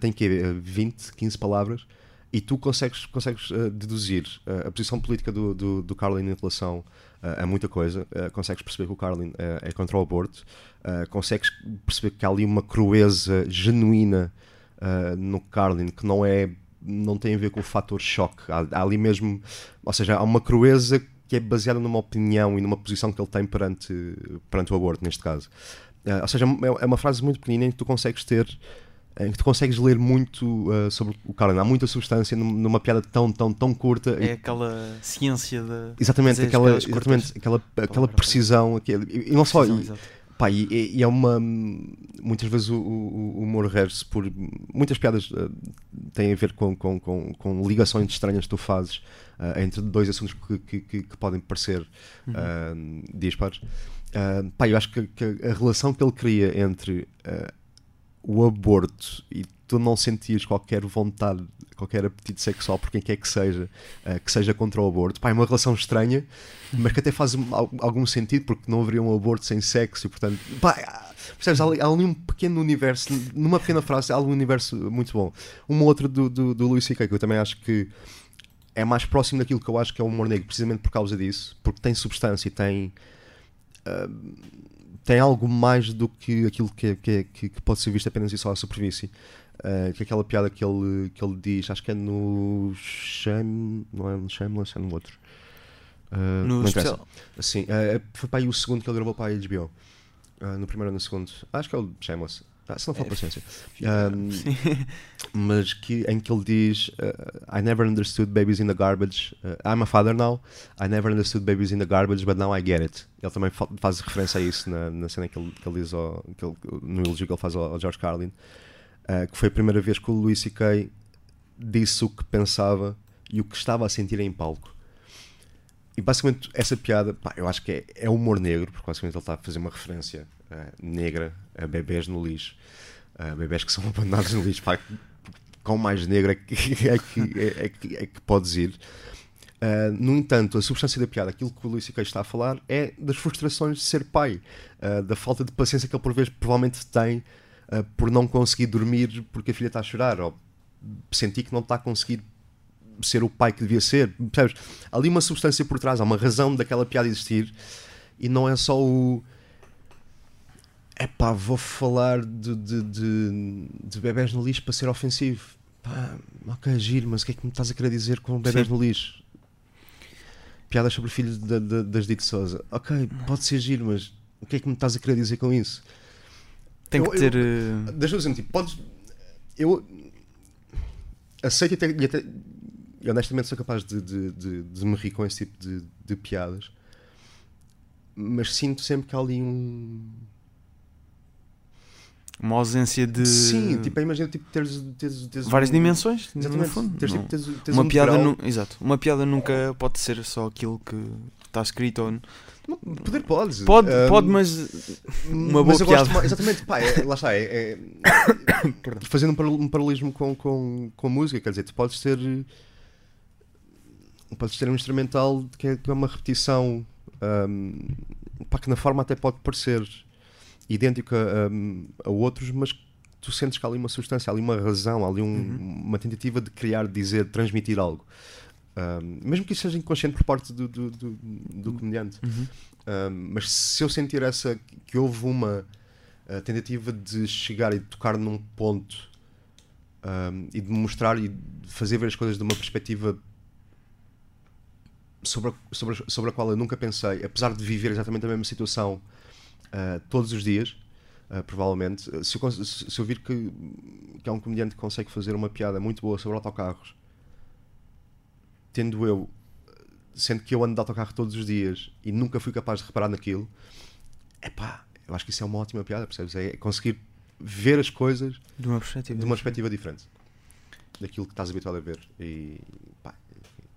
tem que 20, 15 palavras, e tu consegues, consegues deduzir a posição política do, do, do Carlin em relação a muita coisa. Ah, consegues perceber que o Carlin ah, é contra o aborto. Ah, consegues perceber que há ali uma crueza genuína no Carlin que não é não tem a ver com o fator choque. Há, há ali mesmo, ou seja, há uma crueza que é baseada numa opinião e numa posição que ele tem perante, perante o aborto, neste caso. Ah, ou seja, é é uma frase muito pequenina em que tu consegues ter em que tu consegues ler muito ah, sobre o Carlin. Há muita substância num- numa piada tão, tão, tão curta. É e- aquela ciência da. Exatamente, aquela, exatamente aquela, aquela precisão. aquele- e, e não só. Precisão, e-. Pá, e, e- é uma. Muitas vezes o, o, o humor rege-se por. Muitas piadas eh, têm a ver com, com, com, com ligações estranhas que tu fazes eh, entre dois assuntos que, que, que- que podem parecer eh, dispares. Eh, pá, eu acho que, que a relação que ele cria entre o aborto e tu não sentires qualquer vontade, qualquer apetite sexual por quem quer que seja, eh, que seja contra o aborto, pá, é uma relação estranha, mas que até faz um- al- algum sentido porque não haveria um aborto sem sexo e portanto, pá, percebes, há ali, há ali um pequeno universo, numa pequena frase, há ali um universo muito bom. Uma outra do, do, do Louis C.K. que eu também acho que é mais próximo daquilo que eu acho que é o humor negro, precisamente por causa disso, porque tem substância e tem tem algo mais do que aquilo que, é- que, é- que, que pode ser visto apenas e só à superfície. Uh, que é aquela piada que ele, que ele diz, acho que é no Shame, não é no Shameless, é no outro. Uh, No especial. Sim, uh, foi para aí o segundo que ele gravou para a HBO. No primeiro ou no segundo. Acho que é o Shameless. Ah, se não for É, paciência. [LAUGHS] Um, [LAUGHS] mas que, em que ele diz uh, I never understood babies in the garbage uh, I'm a father now I never understood babies in the garbage but now I get it ele também fa- faz referência a isso na, na cena que ele, que ele diz ao, que ele- no elogio que ele faz ao, ao George Carlin uh, que foi a primeira vez que o Louis C.K. disse o que pensava e o que estava a sentir em palco e basicamente essa piada pá, eu acho que é, é humor negro porque basicamente ele está a fazer uma referência uh, negra a bebés no lixo a bebés que são [LAUGHS] abandonados no lixo pá, quão mais negro é que, é que, é, que, é que podes ir. Uh, no entanto, a substância da piada, aquilo que o Luís C.K. está a falar, é das frustrações de ser pai, uh, da falta de paciência que ele por vezes provavelmente tem uh, por não conseguir dormir porque a filha está a chorar, ou sentir que não está a conseguir ser o pai que devia ser. Percebes? Há ali uma substância por trás, há uma razão daquela piada existir e não é só o. Epá, vou falar de, de, de, de bebés no lixo para ser ofensivo. Pá, ok, giro, mas o que é que me estás a querer dizer com bebés Sim. no lixo? Piadas sobre filhos da, da, das Dito Souza. Ok, pode ser giro, mas o que é que me estás a querer dizer com isso? Tem Eu- que ter. eh, Deixa-me dizer, tipo, podes. Eu aceito até, e até honestamente sou capaz de, de, de, de me rir com esse tipo de, de piadas, mas sinto sempre que há ali um. Uma ausência de. Sim, tipo, imagina tipo, teres, teres, teres várias um- dimensões, no Exatamente. fundo. Teres, tipo, teres, teres uma um piada nu- exato uma piada nunca pode ser só aquilo que está escrito ou Poder pode. Pode, Um, pode, mas uma boa mas piada. mais- exatamente, pá, é- lá está. É, é- [COUGHS] fazendo um um paralelismo com, com, com a música, quer dizer, tu podes ter. Podes ter um instrumental que é, que é uma repetição um, pá, que na forma até pode parecer idêntica um, a outros, mas tu sentes que há ali uma substância, há ali uma razão, há ali um- uma tentativa de criar, dizer, transmitir algo. Um, mesmo que isso seja inconsciente por parte do, do, do, do comediante. Uhum. Um, mas se eu sentir essa que houve uma uh, tentativa de chegar e de tocar num ponto um, e de mostrar e de fazer ver as coisas de uma perspectiva sobre a, sobre, a, sobre a qual eu nunca pensei, apesar de viver exatamente a mesma situação uh, todos os dias, uh, provavelmente, uh, se eu, se eu vir que, que há um comediante que consegue fazer uma piada muito boa sobre autocarros, tendo eu sendo que eu ando de autocarro todos os dias e nunca fui capaz de reparar naquilo, epá, eu acho que isso é uma ótima piada, percebes? É conseguir ver as coisas De uma perspectiva. de uma perspectiva diferente daquilo que estás habituado a ver e pá,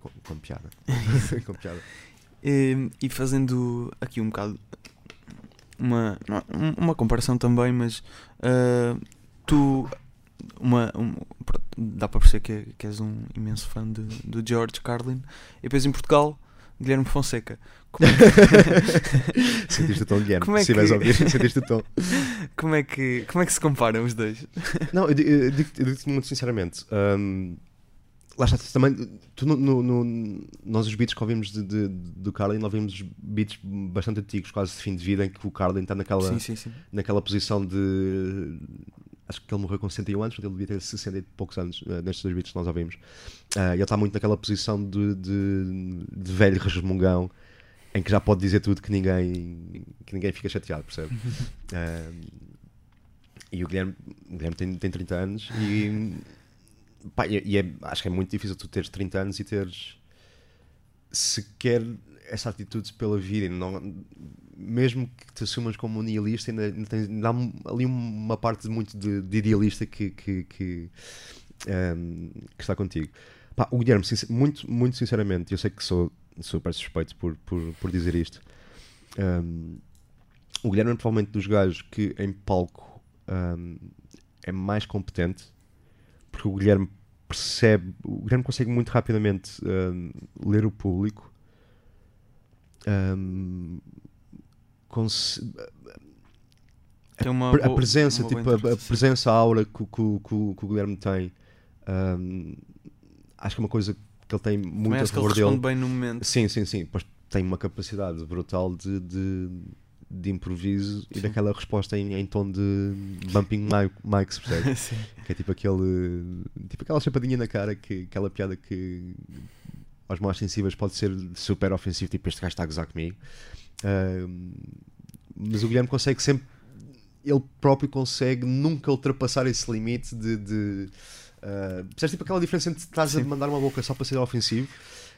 com, com piada. [LAUGHS] com piada. E, e fazendo aqui um bocado uma, um- uma comparação também, mas ah, tu uma, um- dá para perceber que, que és um imenso fã de, do George Carlin e depois em Portugal Guilherme Fonseca. Como é que, [LAUGHS] Sentiste o tom, Guilherme? Como é se estiveres a que- ouvir, sentiste o tom. como, é que, como é que se comparam os dois? Não, eu, di- eu digo-te muito sinceramente. hum, lá está, também. Tu no, no- nós, os beats que ouvimos de, de- do Carlin, ouvimos beats bastante antigos, quase de fim de vida, em que o Carlin está naquela, Sim, sim, sim. naquela posição de. Acho que ele morreu com 61 anos, ele devia ter 60 e poucos anos eh, nestes dois beats que nós ouvimos. Ah, ele está muito naquela posição de, de, de velho resmungão em que já pode dizer tudo que ninguém, que ninguém fica chateado, percebe? Ah, [LAUGHS] e o Guilherme, o Guilherme tem, tem 30 anos e, pá, e, é- acho que é muito difícil tu teres 30 anos e teres sequer essa atitude pela vida. Não, mesmo que te assumas como um nihilista, ainda, ainda tens um- ali uma parte muito de, de idealista que, que, que, ehm, que está contigo. Pá, o Guilherme, sincer- muito, muito sinceramente, eu sei que sou super suspeito por, por, por dizer isto. ehm, o Guilherme é provavelmente dos gajos que em palco ehm, é mais competente porque o Guilherme percebe, o Guilherme consegue muito rapidamente ehm, ler o público. Uma a boa- presença, tipo, a- a, presença, a aura que, o- que, que, que o Guilherme tem, hum, acho que é uma coisa que ele tem muito Também a acho que ele favor responde dele. bem no momento. Sim, sim, sim. Pois tem uma capacidade brutal de, de, de improviso e Sim. daquela resposta em, em tom de bumping mic, mics, percebes? [LAUGHS] Sim. que é tipo aquele tipo aquela chapadinha na cara que aquela piada que aos mais sensíveis pode ser super ofensivo tipo este gajo está a gozar comigo Ahm, mas o Guilherme consegue sempre ele próprio consegue nunca ultrapassar esse limite de, de ah, percebes tipo aquela diferença entre estás a mandar uma boca só para ser ofensivo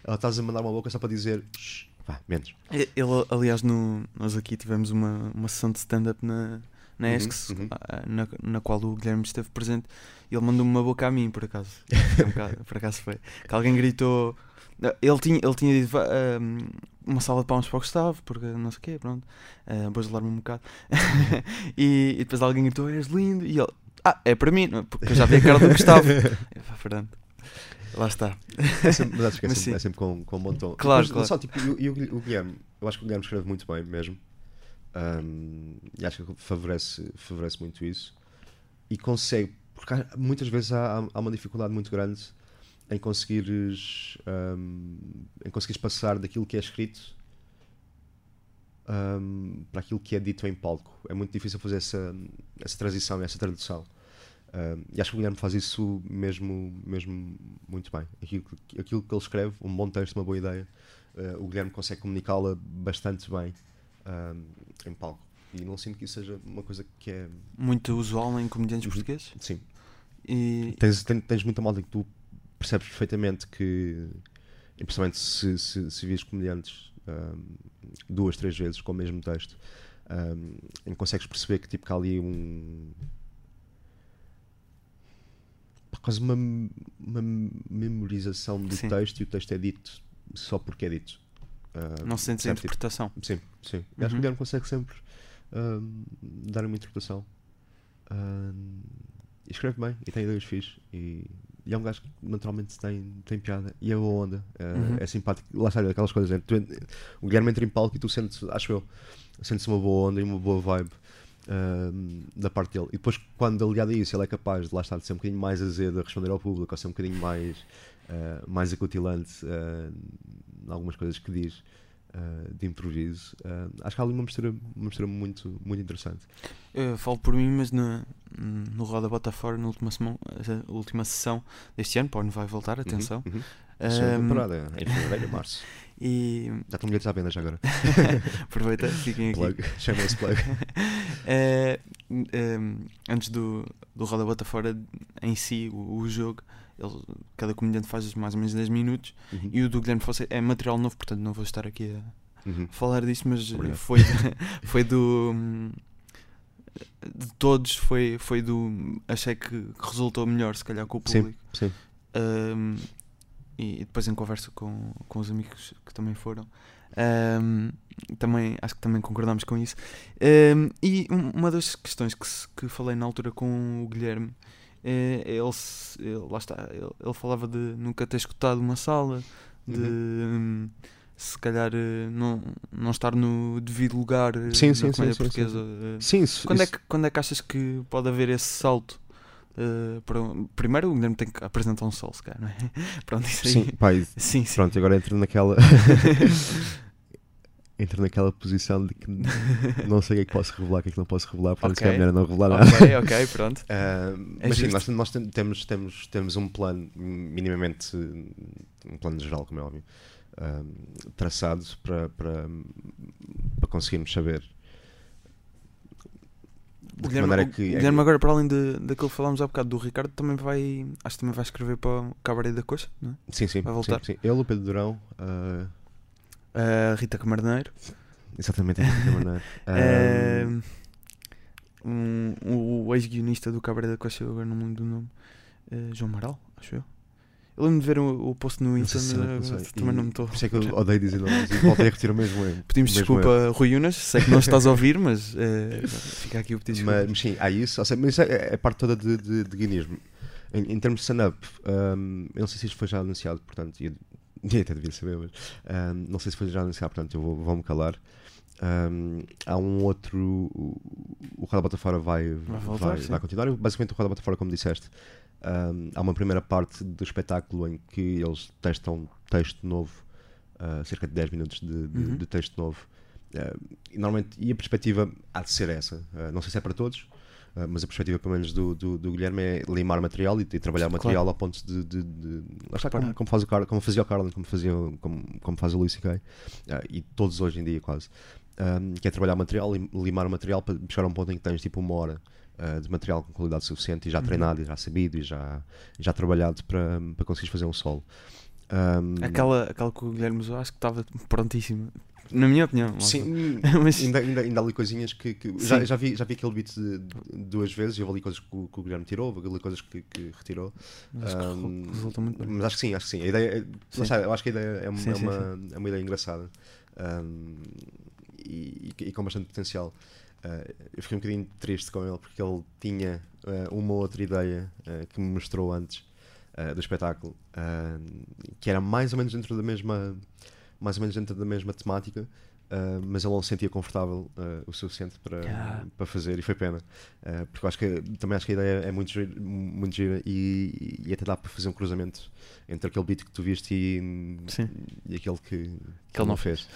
ou estás a mandar uma boca só para dizer "Shh, vá, menos Ele, aliás, no, nós aqui tivemos uma, uma sessão de stand-up na, na Uhum, ESCS, uhum. ah, na, na qual o Guilherme esteve presente, e ele mandou-me uma boca a mim, por acaso. [LAUGHS] Um bocado- por acaso foi. Que alguém gritou. ah, Ele tinha, ele tinha dito "Vá, ah, uma salva de palmas para o Gustavo, porque não sei o quê, pronto. Uh, bajular-me um bocado. [LAUGHS] e, e depois alguém gritou: És lindo. E ele: Ah, é para mim, é? porque eu já vi a cara do Gustavo. [LAUGHS] Eu, "Pá, Fernando, lá está. É sempre, mas acho que é [LAUGHS] Mas sempre, é sempre com, com um bom tom. Claro, Mas, claro. Só, tipo, e o, o Guil- o Guilherme, eu acho que o Guilherme escreve muito bem mesmo. Ahm, e acho que favorece, favorece muito isso. E consegue, porque há- muitas vezes há, há- uma dificuldade muito grande em conseguires, ahm, em conseguires passar daquilo que é escrito ahm, para aquilo que é dito em palco. É muito difícil fazer essa, essa transição, essa tradução. Um, e acho que o Guilherme faz isso mesmo, mesmo muito bem. Aquilo, que- aquilo que ele escreve, um bom texto, uma boa ideia, uh, o Guilherme consegue comunicá-la bastante bem um, em palco. E não sinto que isso seja uma coisa que é. Muito usual em comediantes Uhum. portugueses. Sim. E, Tens, tens, tens muita malta que tu percebes perfeitamente que, principalmente se, se, se vires comediantes um, duas, três vezes com o mesmo texto, um, consegues perceber que tipo, que há ali um. Quase uma, uma memorização do Sim. texto e o texto é dito só porque é dito. Ah, Não sentes a interpretação. Sim, sim. Eu Acho que Uhum. o Guilherme consegue sempre ahm, dar uma interpretação. E escreve bem e tem ideias fixes. E, e é um gajo que naturalmente tem, tem piada e é boa onda. ah, Uhum. É simpático. Lá está, aquelas coisas. né? Tu o Guilherme entra em palco e tu sentes, acho eu, sentes uma boa onda e uma boa vibe. Da parte dele, e depois, quando aliado a isso, ele é capaz de lá estar de ser um bocadinho mais azedo a responder ao público, ou ser um bocadinho mais, ah, mais acutilante ah, em algumas coisas que diz, uh, de improviso. Uh, acho que há ali uma mistura, uma mistura muito, muito interessante. Eu falo por mim, mas na, no Roda Bota Fora, na última, semana, última sessão deste ano, não vai voltar, atenção. Uhum, uhum. Segunda temporada, em fevereiro, março. [LAUGHS] e Já estão bilhetes à venda já agora. [LAUGHS] aproveita, fiquem aqui. Plug. Chama-se plug. [LAUGHS] É, antes do, do Roda Bota Fora em si, o, o jogo, ele- cada comediante faz mais ou menos 10 minutos Uhum. e o do Guilherme Fonseca é material novo, portanto não vou estar aqui a Uhum. falar disso, mas Obrigado. foi, [LAUGHS] foi do. De todos, foi, foi do. Achei que resultou melhor, se calhar, com o Sim. público. Sim. Um, e depois em conversa com, com os amigos que também foram. Um, também acho que também concordamos com isso. Um, e um- uma das questões que, se- que falei na altura com o Guilherme é, ele, ele- lá está ele, ele falava de nunca ter escutado uma sala de Uhum. hum, se calhar eh, não, não estar no devido lugar eh, Sim, na sim, sim, comédia sim, sim, portuguesa. Eh, Sim, isso, quando, é isso- que, quando é que achas que pode haver esse salto? Uh, primeiro o Guilherme tem que apresentar um se calhar, não é? [LAUGHS] Pronto, isso aí. Sim, e [LAUGHS] sim, sim. pronto, agora entro naquela. [LAUGHS] entro naquela posição de que não sei o que é que posso revelar, o que é que não posso revelar, portanto, se Ok. calhar é melhor não revelar nada. ok, ok, pronto. Ah, É mas sim, justo. nós, tem- nós tem- temos, temos, temos um plano, minimamente, um plano geral, como é óbvio, ah, traçado para, para, para conseguirmos saber de que maneira o que. é Guilherme agora, para além de, daquilo que falámos há bocado do Ricardo, também vai, acho que também vai escrever para o Cabaré da Coxa, não é? sim, sim, vai voltar. sim, sim. Ele, o Pedro Durão, ah, A Rita Camarneiro, exatamente mesma maneira. [LAUGHS] Ah, um, o ex-guionista do Cabaré da Coxa, eu agora não me lembro do nome, eh, João Maral, acho eu. Eu lembro de ver o, o post no não Insta, não também não me estou. Por isso é que eu odeio dizer nomes e voltei a repetir o mesmo erro. Pedimos mesmo desculpa, erro. Rui Unas, sei que não estás a ouvir, mas eh, fica aqui o pedido Mas, mas sim, há isso. Seja, mas isso é, é parte toda de, de, de guionismo. Em, em termos de stand-up, hum, eu não sei se isto foi já anunciado, portanto, eu, [LAUGHS] e até devia saber, mas hum, não sei se foi já anunciado, portanto, eu vou- vou-me calar. Hum, há um outro. O, o Roda Bota Fora vai, Vai voltar, vai, vai continuar. Basicamente, o Roda Bota Fora, como disseste, hum, há uma primeira parte do espetáculo em que eles testam texto novo, ah, cerca de 10 minutos de, de- Uhum. de texto novo. Ah, e, normalmente, e a perspectiva há de ser essa. Ah, não sei se é para todos, mas a perspectiva, pelo menos, do, do, do Guilherme é limar material e, e trabalhar Claro. material ao ponto de. de, de- está, como, como, faz o Carl, como fazia o Carlin, como, fazia, como, como faz o Luís C.K. ah, e todos hoje em dia, quase. Um, que é trabalhar material, lim- limar o material para chegar a um ponto em que tens tipo uma hora ah, de material com qualidade suficiente e já Uhum. treinado, e já sabido e já, já trabalhado para, para conseguires fazer um solo. Um, Aquela, aquela que o Guilherme usou, acho que estava prontíssima. Na minha opinião. Sim, [LAUGHS] mas ainda, ainda, ainda há ali coisinhas que. que- já, já, vi, já vi aquele beat de- de- duas vezes e houve ali coisas que o, que o Guilherme tirou, ali coisas que, que retirou. mas acho que Um, resulta muito bem. Mas acho que sim, acho que sim. A ideia é, Sim. está, eu acho que a ideia é, uma- Sim, é sim, uma, é uma ideia engraçada um, e, e- e com bastante potencial. Uh, eu fiquei um bocadinho triste com ele porque ele tinha uh, uma outra ideia uh, que me mostrou antes do espetáculo que era mais ou menos dentro da mesma mais ou menos dentro da mesma temática uh, mas ele não se sentia confortável uh, o suficiente para, Ah. para fazer e foi pena Uh, porque eu acho que também acho que a ideia é muito gira, muito gira e, e até dá para fazer um cruzamento entre aquele beat que tu viste e, e aquele que, que, Que ele não fez.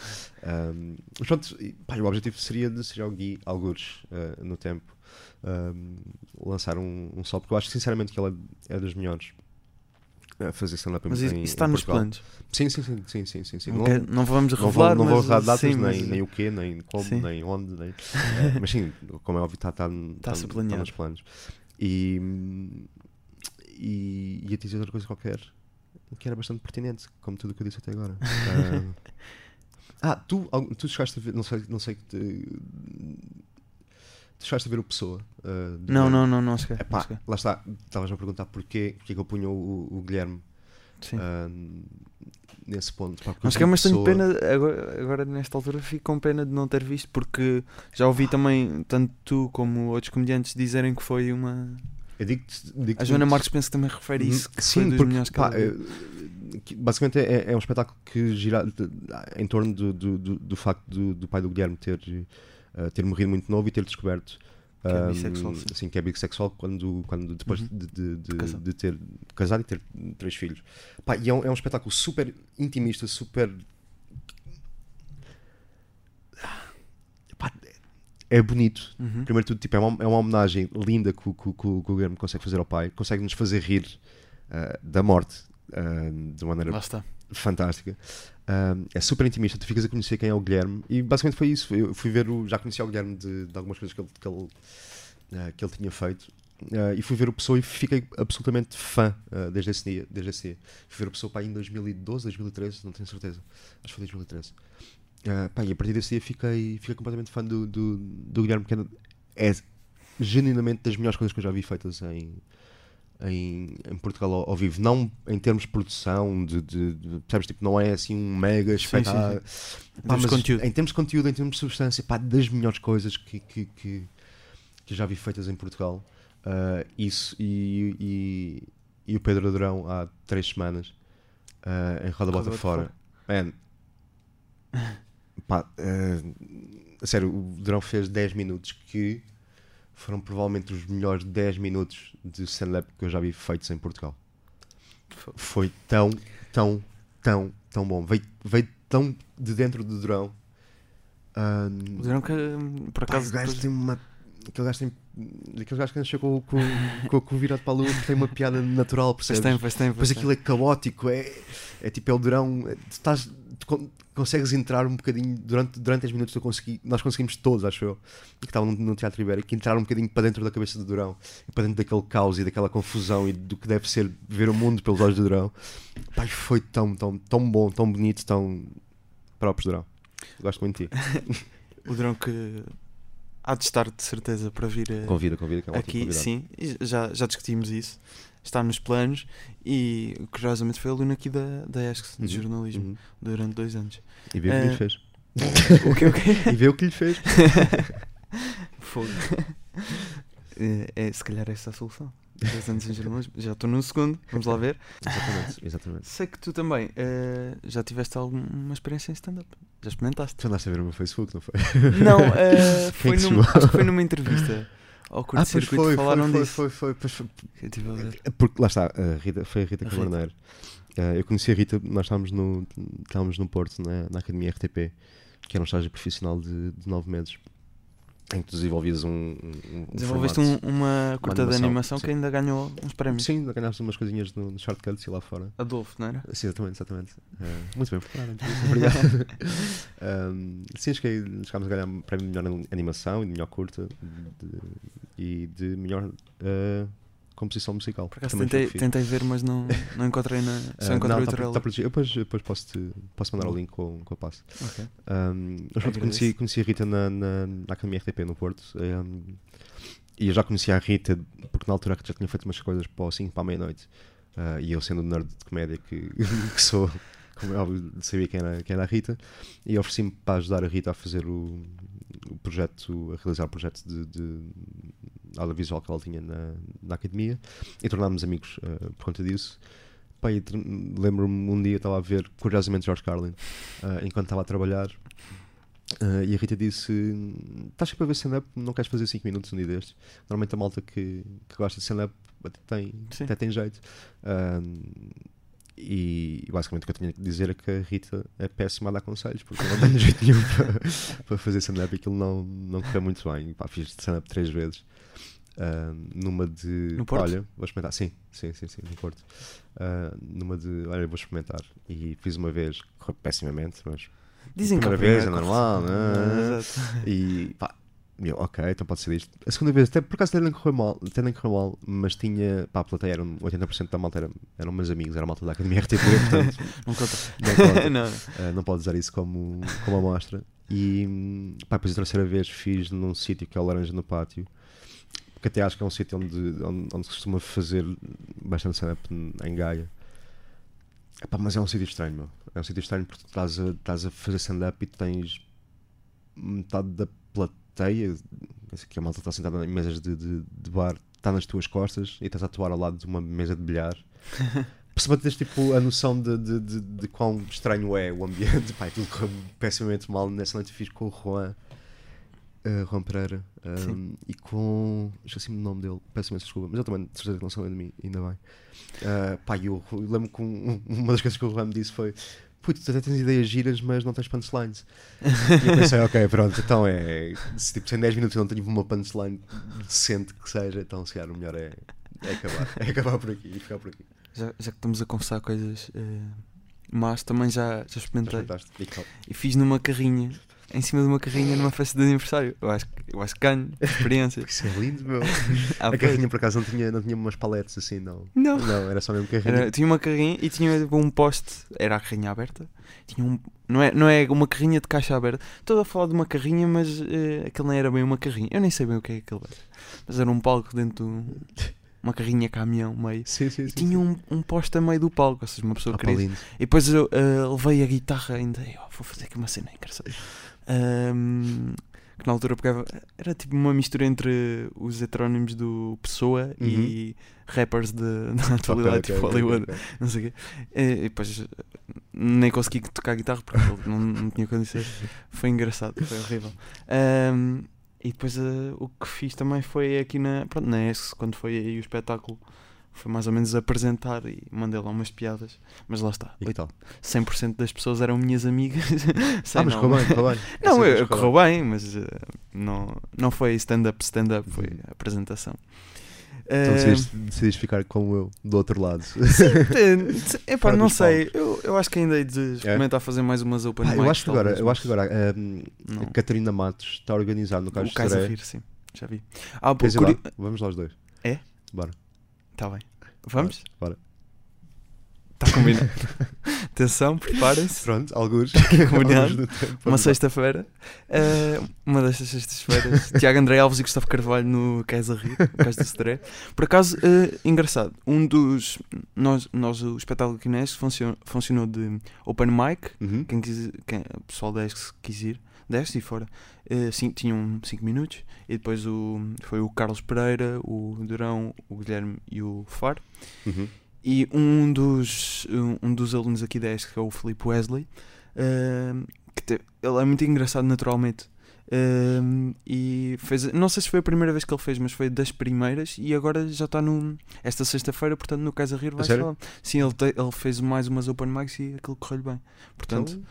Um, mas pronto, e, pá, o objetivo seria de seria o Gui algures no tempo um, lançar um, um sol, porque eu acho sinceramente que ele é, é dos melhores a fazer stand-up em Mas isso em- isso está nos Portugal. planos. Sim, sim, sim, sim, sim, sim, sim. Não, quer- não vamos não vou, revelar, não vou mas, revelar datas, sim, nem, mas- nem o quê, nem como, Sim. nem onde, nem, [LAUGHS] eh, mas sim, como é óbvio, está tá, tá, Tá-se tá nos planos. E, e ia te dizer outra coisa qualquer que era bastante pertinente, como tudo o que eu disse até agora. [LAUGHS] Ah, ah, tu, tu chegaste a ver, não sei, não sei que te, chegaste a ver o Pessoa? do Não, não, não, não cheguei. não cheguei. lá está, estavas-me a perguntar porquê, porquê que eu punha o, o Guilherme ah, nesse ponto. pá, porque Mas eu que é mas tenho pessoa- pena, agora, agora nesta altura fico com pena de não ter visto, porque já ouvi também, tanto tu como outros comediantes, dizerem que foi uma. Eu digo-te- digo-te A Joana Marques penso que também refere isso, que Sim, porque, pá, que basicamente é, é um espetáculo que gira em torno do, do, do, do facto do, do pai do Guilherme ter, eh, ter morrido muito novo e ter descoberto Que é bissexual, sim. sim, que é bissexual quando, quando depois Uhum. de, de, de, de ter casado e ter três filhos. Pá, e é um, é um espetáculo super intimista, super. Pá, é bonito. Uhum. Primeiro tudo, tipo, é, uma, é uma homenagem linda que, o- que, que o Guilherme consegue fazer ao pai, consegue nos fazer rir ah, da morte ah, de uma maneira fantástica. É super intimista, tu ficas a conhecer quem é o Guilherme e basicamente foi isso. Eu fui ver o. Já conhecia o Guilherme de, de algumas coisas que ele, que ele, uh, que ele tinha feito uh, e fui ver o Pessoa e fiquei absolutamente fã uh, desde esse dia. Desde esse dia. Fui ver o Pessoa pá, em 2012, 2013, não tenho certeza. Acho que foi 2013. Uh, pá, e a partir desse dia fiquei, fiquei completamente fã do, do, do Guilherme, que é genuinamente das melhores coisas que eu já vi feitas em, em, em Portugal ao, ao vivo. Não em termos de produção, de, de, de- percebes? Tipo, não é assim um mega espetáculo. Em termos de conteúdo. Em termos de conteúdo, em termos de substância, pá, das melhores coisas que, que, que, que já vi feitas em Portugal. Ah, isso e, e, e o Pedro Adorão há três semanas ah, em Roda Bota Fora. Man, pá, a sério, o Adorão fez 10 minutos que foram provavelmente os melhores 10 minutos de stand-up que eu já vi feitos em Portugal. Foi tão, tão, tão, tão bom. Veio, veio tão de dentro do Durão. Ahm, O Durão que, por pá, acaso, o gajo depois- tem uma. Aquele gajo tem. Aquele gajo que nasceu com, com, com, com o virado para a lua tem uma piada natural, Pois percebes? tem, pois tem, Depois pois aquilo é caótico, é, é tipo, é o durão. é- Tu, estás, tu con- consegues entrar um bocadinho durante, durante 10 minutos. Eu consegui, nós conseguimos todos, acho eu, que estavam no, no Teatro Ibérico, entrar um bocadinho para dentro da cabeça do durão, e para dentro daquele caos e daquela confusão e do que deve ser ver o mundo pelos olhos do durão. Pai, foi tão, tão, tão bom, tão bonito, tão próprio durão. Gosto muito de ti. [LAUGHS] O Durão que há de estar de certeza para vir eh, Convida, convida, que é um aqui, convidado. sim, já, já discutimos isso. Está nos planos e curiosamente foi aluno aqui da, da ESC de Uhum, jornalismo uhum. durante dois anos. E vê o que Eh, lhe fez. [LAUGHS] O que o quê? E vê o que lhe fez. [LAUGHS] Fogo. É, é, se calhar essa é a solução. Dois anos em jornalismo. Já estou no segundo, vamos lá ver. Exatamente, exatamente. Sei que tu também eh, já tiveste alguma experiência em stand-up. Já experimentaste? Tu andaste a ver o meu Facebook, não foi? Não, [LAUGHS] eh, Quem foi te num, acho que foi numa entrevista ao Ah, curto circuito falaram foi, disso. foi, foi, foi, foi. Ver. Porque lá está, a Rita, foi a Rita Rita. Camarneiro. Eh, eu conheci a Rita, nós estávamos no, estávamos no Porto, na, na Academia RTP, que era um estágio profissional de, de nove meses, em que tu desenvolvias um. um- Desenvolveste formato. um- uma curta de animação, animação sim. que ainda ganhou uns prémios. Sim, ganhámos umas coisinhas no, no shortcuts e lá fora. Adolfo, não era? Sim, exatamente, exatamente. [LAUGHS] Eh, muito bem preparado, então, [LAUGHS] obrigado. Um, [LAUGHS] sim, cheguei, chegámos a ganhar um prémio de melhor animação e de melhor curta de- e de melhor eh, composição musical. Por acaso tentei, tentei ver, mas não, não encontrei na. [LAUGHS] Só Ah, encontrei não, o tá, trailer. tá. Eu depois, depois posso, -te, posso mandar o Boa. link com, com a passe. Ok. Um, mas pronto, conheci, conheci a Rita na, na, na Academia RTP no Porto. um, e eu já conhecia a Rita porque na altura a Rita já tinha feito umas coisas para o 5 para a meia-noite. Ah, e eu, sendo um nerd de comédia que, [LAUGHS] que sou, como é óbvio, sabia quem era, quem era a Rita. E ofereci-me para ajudar a Rita a fazer o, o projeto, a realizar o projeto de, de audiovisual que ela tinha na, na academia. E tornámos amigos ah, por conta disso. Tr- lembro-me um dia estava a ver, curiosamente, George Carlin, ah, enquanto estava a trabalhar. ah, e a Rita disse: Estás sempre a ver stand-up, não queres fazer 5 minutos um dia destes? Normalmente a malta que, que gosta de stand-up até tem, Sim. até tem jeito. Ah, e basicamente o que eu tinha que dizer é que a Rita é péssima a dar conselhos, porque não tem [LAUGHS] jeito nenhum para, para fazer stand-up e aquilo não, não correu muito bem. Pá, fiz stand-up três vezes. Ah, numa de No Porto? olha, vou experimentar, sim, sim, sim, sim, no Porto. Ah, numa de olha, vou experimentar. E fiz uma vez, correu pessimamente, mas Dizem que a primeira vez é normal, né? [LAUGHS] Exato. E pá, eu, ok, então pode ser isto. A segunda vez, até por acaso até nem correu mal, até nem correu mal, mas tinha, pá, a plateia eram 80% da malta eram, eram meus amigos, era a malta da Academia RTP, [LAUGHS] portanto Não conta. não pode, [LAUGHS] não. eh, não pode usar isso como, como amostra. E pá, depois a terceira vez fiz num sítio que é o Laranja no Pátio, que até acho que é um sítio onde, onde, onde se costuma fazer bastante stand-up em Gaia. Epá, mas é um sítio estranho, meu. É um sítio estranho porque tu estás a, estás a fazer stand-up e tens metade da plateia, que a malta está sentada em mesas de, de, de bar, está nas tuas costas e estás a atuar ao lado de uma mesa de bilhar. [LAUGHS] Para teres tipo a noção de, de, de, de quão estranho é o ambiente, [LAUGHS] pá, aquilo correu pessimamente mal nessa noite fiz com o Juan, uh, Juan Pereira um, e com. esqueci-me o nome dele, peço imensa desculpa, mas ele também de certeza que não sabe de mim, ainda bem. Uh, pá, eu, eu lembro que um, uma das coisas que o Juan me disse foi: Putz, tu até tens ideias giras, mas não tens punchlines. e eu pensei, ok, pronto, então é. Se tipo, em 10 minutos eu não tenho uma punchline decente que seja, então se calhar o melhor é, é acabar. É acabar por aqui e ficar por aqui. Já, já que estamos a conversar coisas uh, mas também já, já experimentei. E, e fiz numa carrinha em cima de uma carrinha numa festa de aniversário. Eu acho, eu acho que ganho experiência. [LAUGHS] Isso é lindo, meu. [LAUGHS] ah, a carrinha por acaso não tinha, não tinha umas paletes assim, não. Não. Não, era só mesmo carrinha. Era, tinha uma carrinha e tinha um poste, era a carrinha aberta. Tinha um, não, é, não é uma carrinha de caixa aberta. Estou a falar de uma carrinha, mas uh, aquele não era bem uma carrinha. Eu nem sei bem o que é aquele. Mas era um palco dentro do uma carrinha caminhão meio. Sim, sim, e sim, tinha. Um, um poste a meio do palco, ou seja, uma pessoa ah, queria. Lindo. E depois eu uh, levei a guitarra ainda. Eu, vou fazer aqui uma cena engraçada. Um, que na altura pegava. Era tipo uma mistura entre os heterónimos do Pessoa uhum. e rappers de, [LAUGHS] da atualidade, okay, tipo okay, Hollywood. Okay, não sei o quê. E, depois nem consegui tocar guitarra porque não, não tinha condições. Foi engraçado, foi horrível. Um, e depois uh, o que fiz também foi aqui na, pronto, na ESC, quando foi aí o espetáculo, foi mais ou menos apresentar e mandei lá umas piadas, mas lá está. E que tal? 100% das pessoas eram minhas amigas. [LAUGHS] ah, mas correu bem, correu bem. [LAUGHS] Não, eu, correu bem, mas uh, não, não foi stand-up, stand-up, foi uhum. apresentação. Então decidiste, decidiste, ficar como eu, do outro lado. [LAUGHS] Sim, epá, não sei. Eu, eu acho que ainda hei de experimentar é? fazer mais umas open ah, eu acho que agora, Eu acho que agora um, a Catarina Matos está organizado no caso o Cais a Rir, sim. Já vi. Ah, pô, curi... lá. Vamos lá os dois. É? Bora. Está bem. Vamos? Bora. Está combinado. [LAUGHS] Atenção, preparem-se. Pronto, alguns. [LAUGHS] Combinado. uma sexta-feira. Uh, uma destas sextas-feiras. [LAUGHS] Tiago André Alves e Gustavo Carvalho no Casa Rir, no Cais do Cedré. Por acaso, uh, engraçado. Um dos. Nós, nós o espetáculo aqui neste funcionou, funcionou de open mic. Uhum. Quem quis, quem, o pessoal da ESC quis ir. Deste e fora. Uh, sim, tinham 5 minutos. E depois o, foi o Carlos Pereira, o Durão, o Guilherme e o Faro. Uhum. E um dos, um dos alunos aqui da ESC, que é o Felipe Wesley, uh, que te, ele é muito engraçado naturalmente. Uh, e fez, não sei se foi a primeira vez que ele fez, mas foi das primeiras. E agora já está no. Esta sexta-feira, portanto, no Casa Rir vai falar. Sim, ele, te, ele fez mais umas Open Mics e aquilo correu bem. Portanto, então,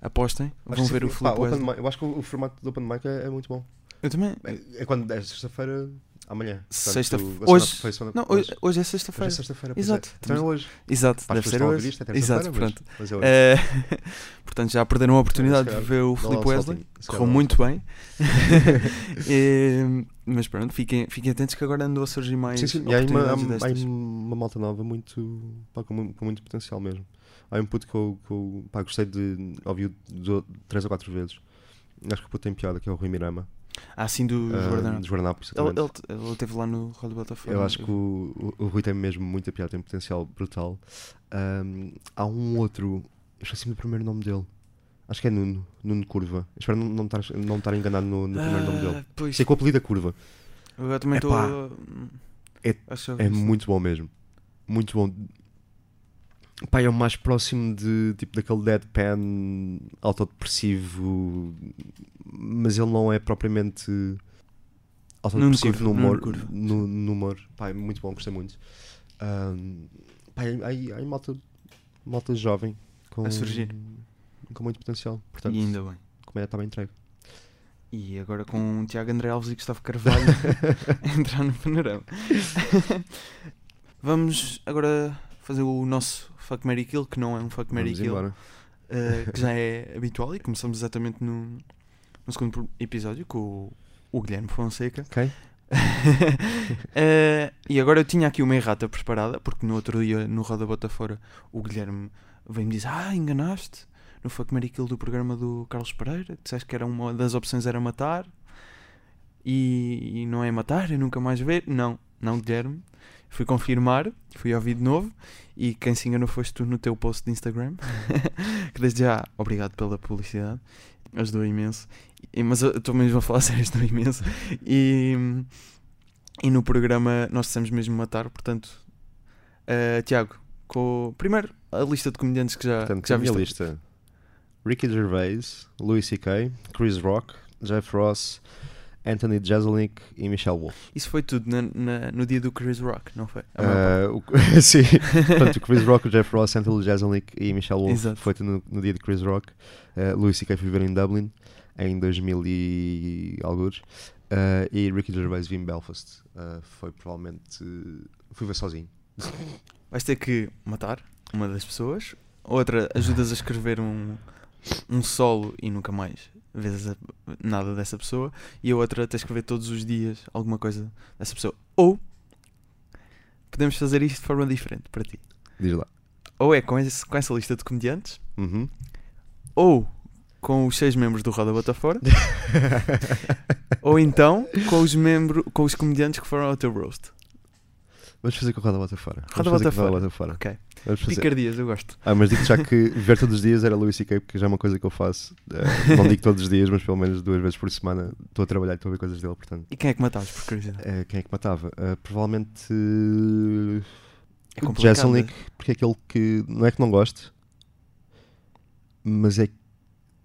apostem, vão ver o Felipe pá, Wesley. eu acho que o, formato do Open Mic é, é muito bom. Eu também. É, é quando é sexta-feira Amanhã. Sexta hoje, não, hoje, hoje é sexta-feira. Hoje é sexta-feira. Exato. É. Então é hoje. Exato. Para deve ser hoje. Isto, é Exato, pronto. Mas, mas é portanto, já perderam a oportunidade de ver o Filipe Wesley. Correu muito bem. [LAUGHS] [LAUGHS] e, mas pronto, fiquem, fiquem atentos que agora andou a surgir mais. Sim, sim. E há uma, há uma malta nova muito, pá, com, muito, com muito potencial mesmo. Há um puto que eu, que eu pá, gostei de ouvir três ou quatro vezes. Acho que o puto tem piada, que é o Rui Mirama. Ah, sim, do uh, Guardanapo. Guardanapo ele, ele, ele esteve lá no Roda Botafogo. Eu acho que o, o, o, Rui tem mesmo muita piada, tem um potencial brutal. Um, há um outro, eu esqueci-me do primeiro nome dele. Acho que é Nuno, Nuno Curva. Espero não, não, estar, não estar enganado no, no primeiro nome dele. Ah, pois. Sei que o apelido é Curva. Eu também estou. É, é muito bom mesmo. Muito bom. Pá, é o mais próximo de tipo daquele deadpan autodepressivo, mas ele não é propriamente autodepressivo no humor. No, no humor. Pá, é muito bom, gostei muito. Um, pá, há, há malta, malta jovem com, a surgir com muito potencial. Portanto, e ainda bem. A comédia está bem entregue. E agora com o Tiago André Alves e Gustavo Carvalho a [LAUGHS] [LAUGHS] entrar no panorama. [LAUGHS] Vamos agora fazer o nosso Fuck Mary Kill, que não é um Fuck Mary Kill, uh, que já [LAUGHS] é habitual e começamos exatamente no, no segundo episódio com o, o Guilherme Fonseca. Uh, [LAUGHS] e agora eu tinha aqui uma errata preparada, porque no outro dia no Roda Bota Fora o Guilherme veio-me dizer: Ah, enganaste no Fuck Mary Kill do programa do Carlos Pereira. Disseste que era uma das opções era matar e, e não é matar, e nunca mais ver. Não, não, Guilherme. Fui confirmar, fui ouvir de novo e quem se enganou foste tu no teu post de Instagram. [LAUGHS] que desde já, obrigado pela publicidade, ajudou imenso. E- mas eu estou mesmo a falar [LAUGHS] sério, ajudou imenso. E, e no programa nós dissemos mesmo matar, portanto, eh, Tiago, com, primeiro a lista de comediantes que já, Portanto, que já a minha viste. lista: Ricky Gervais, Louis C.K., Chris Rock, Jeff Ross, Anthony Jeselnik e Michelle Wolf. Isso foi tudo na- na- no dia do Chris Rock, não foi? Ah, o- [LAUGHS] sim, portanto, o Chris Rock, o Jeff Ross, Anthony Jeselnik e Michelle Wolf Exato. foi tudo no, no dia de Chris Rock. Uh, Louis C.K. foi viver em Dublin em 2000 e alguns. Uh, e Ricky Gervais vi em Belfast. Uh, foi provavelmente. fui ver sozinho. Vais ter que matar uma das pessoas, outra ajudas a escrever um, um solo e nunca mais a- nada dessa pessoa, e a outra tens que ver todos os dias alguma coisa dessa pessoa. Ou podemos fazer isto de forma diferente para ti. Diz lá. Ou é com, esse- com essa lista de comediantes, Uhum. ou com os seis membros do Roda Bota Fora, [LAUGHS] ou então com os, membros, com os comediantes que foram ao teu roast. Vamos fazer com a Roda Bota Fora. Roda Bota Fora. Bota Fora. Ok. Vamos fazer. Picardias, eu gosto. Ah, mas digo já que ver todos os dias era Louis C.K. porque já é uma coisa que eu faço. Eh, não digo todos os dias, mas pelo menos duas vezes por semana estou a trabalhar e estou a ver coisas dele, portanto. E quem é que matavas, por curiosidade? Eh, quem é que matava? Eh, provavelmente É o complicado. Jeselnik, porque é aquele que não é que não gosto, mas é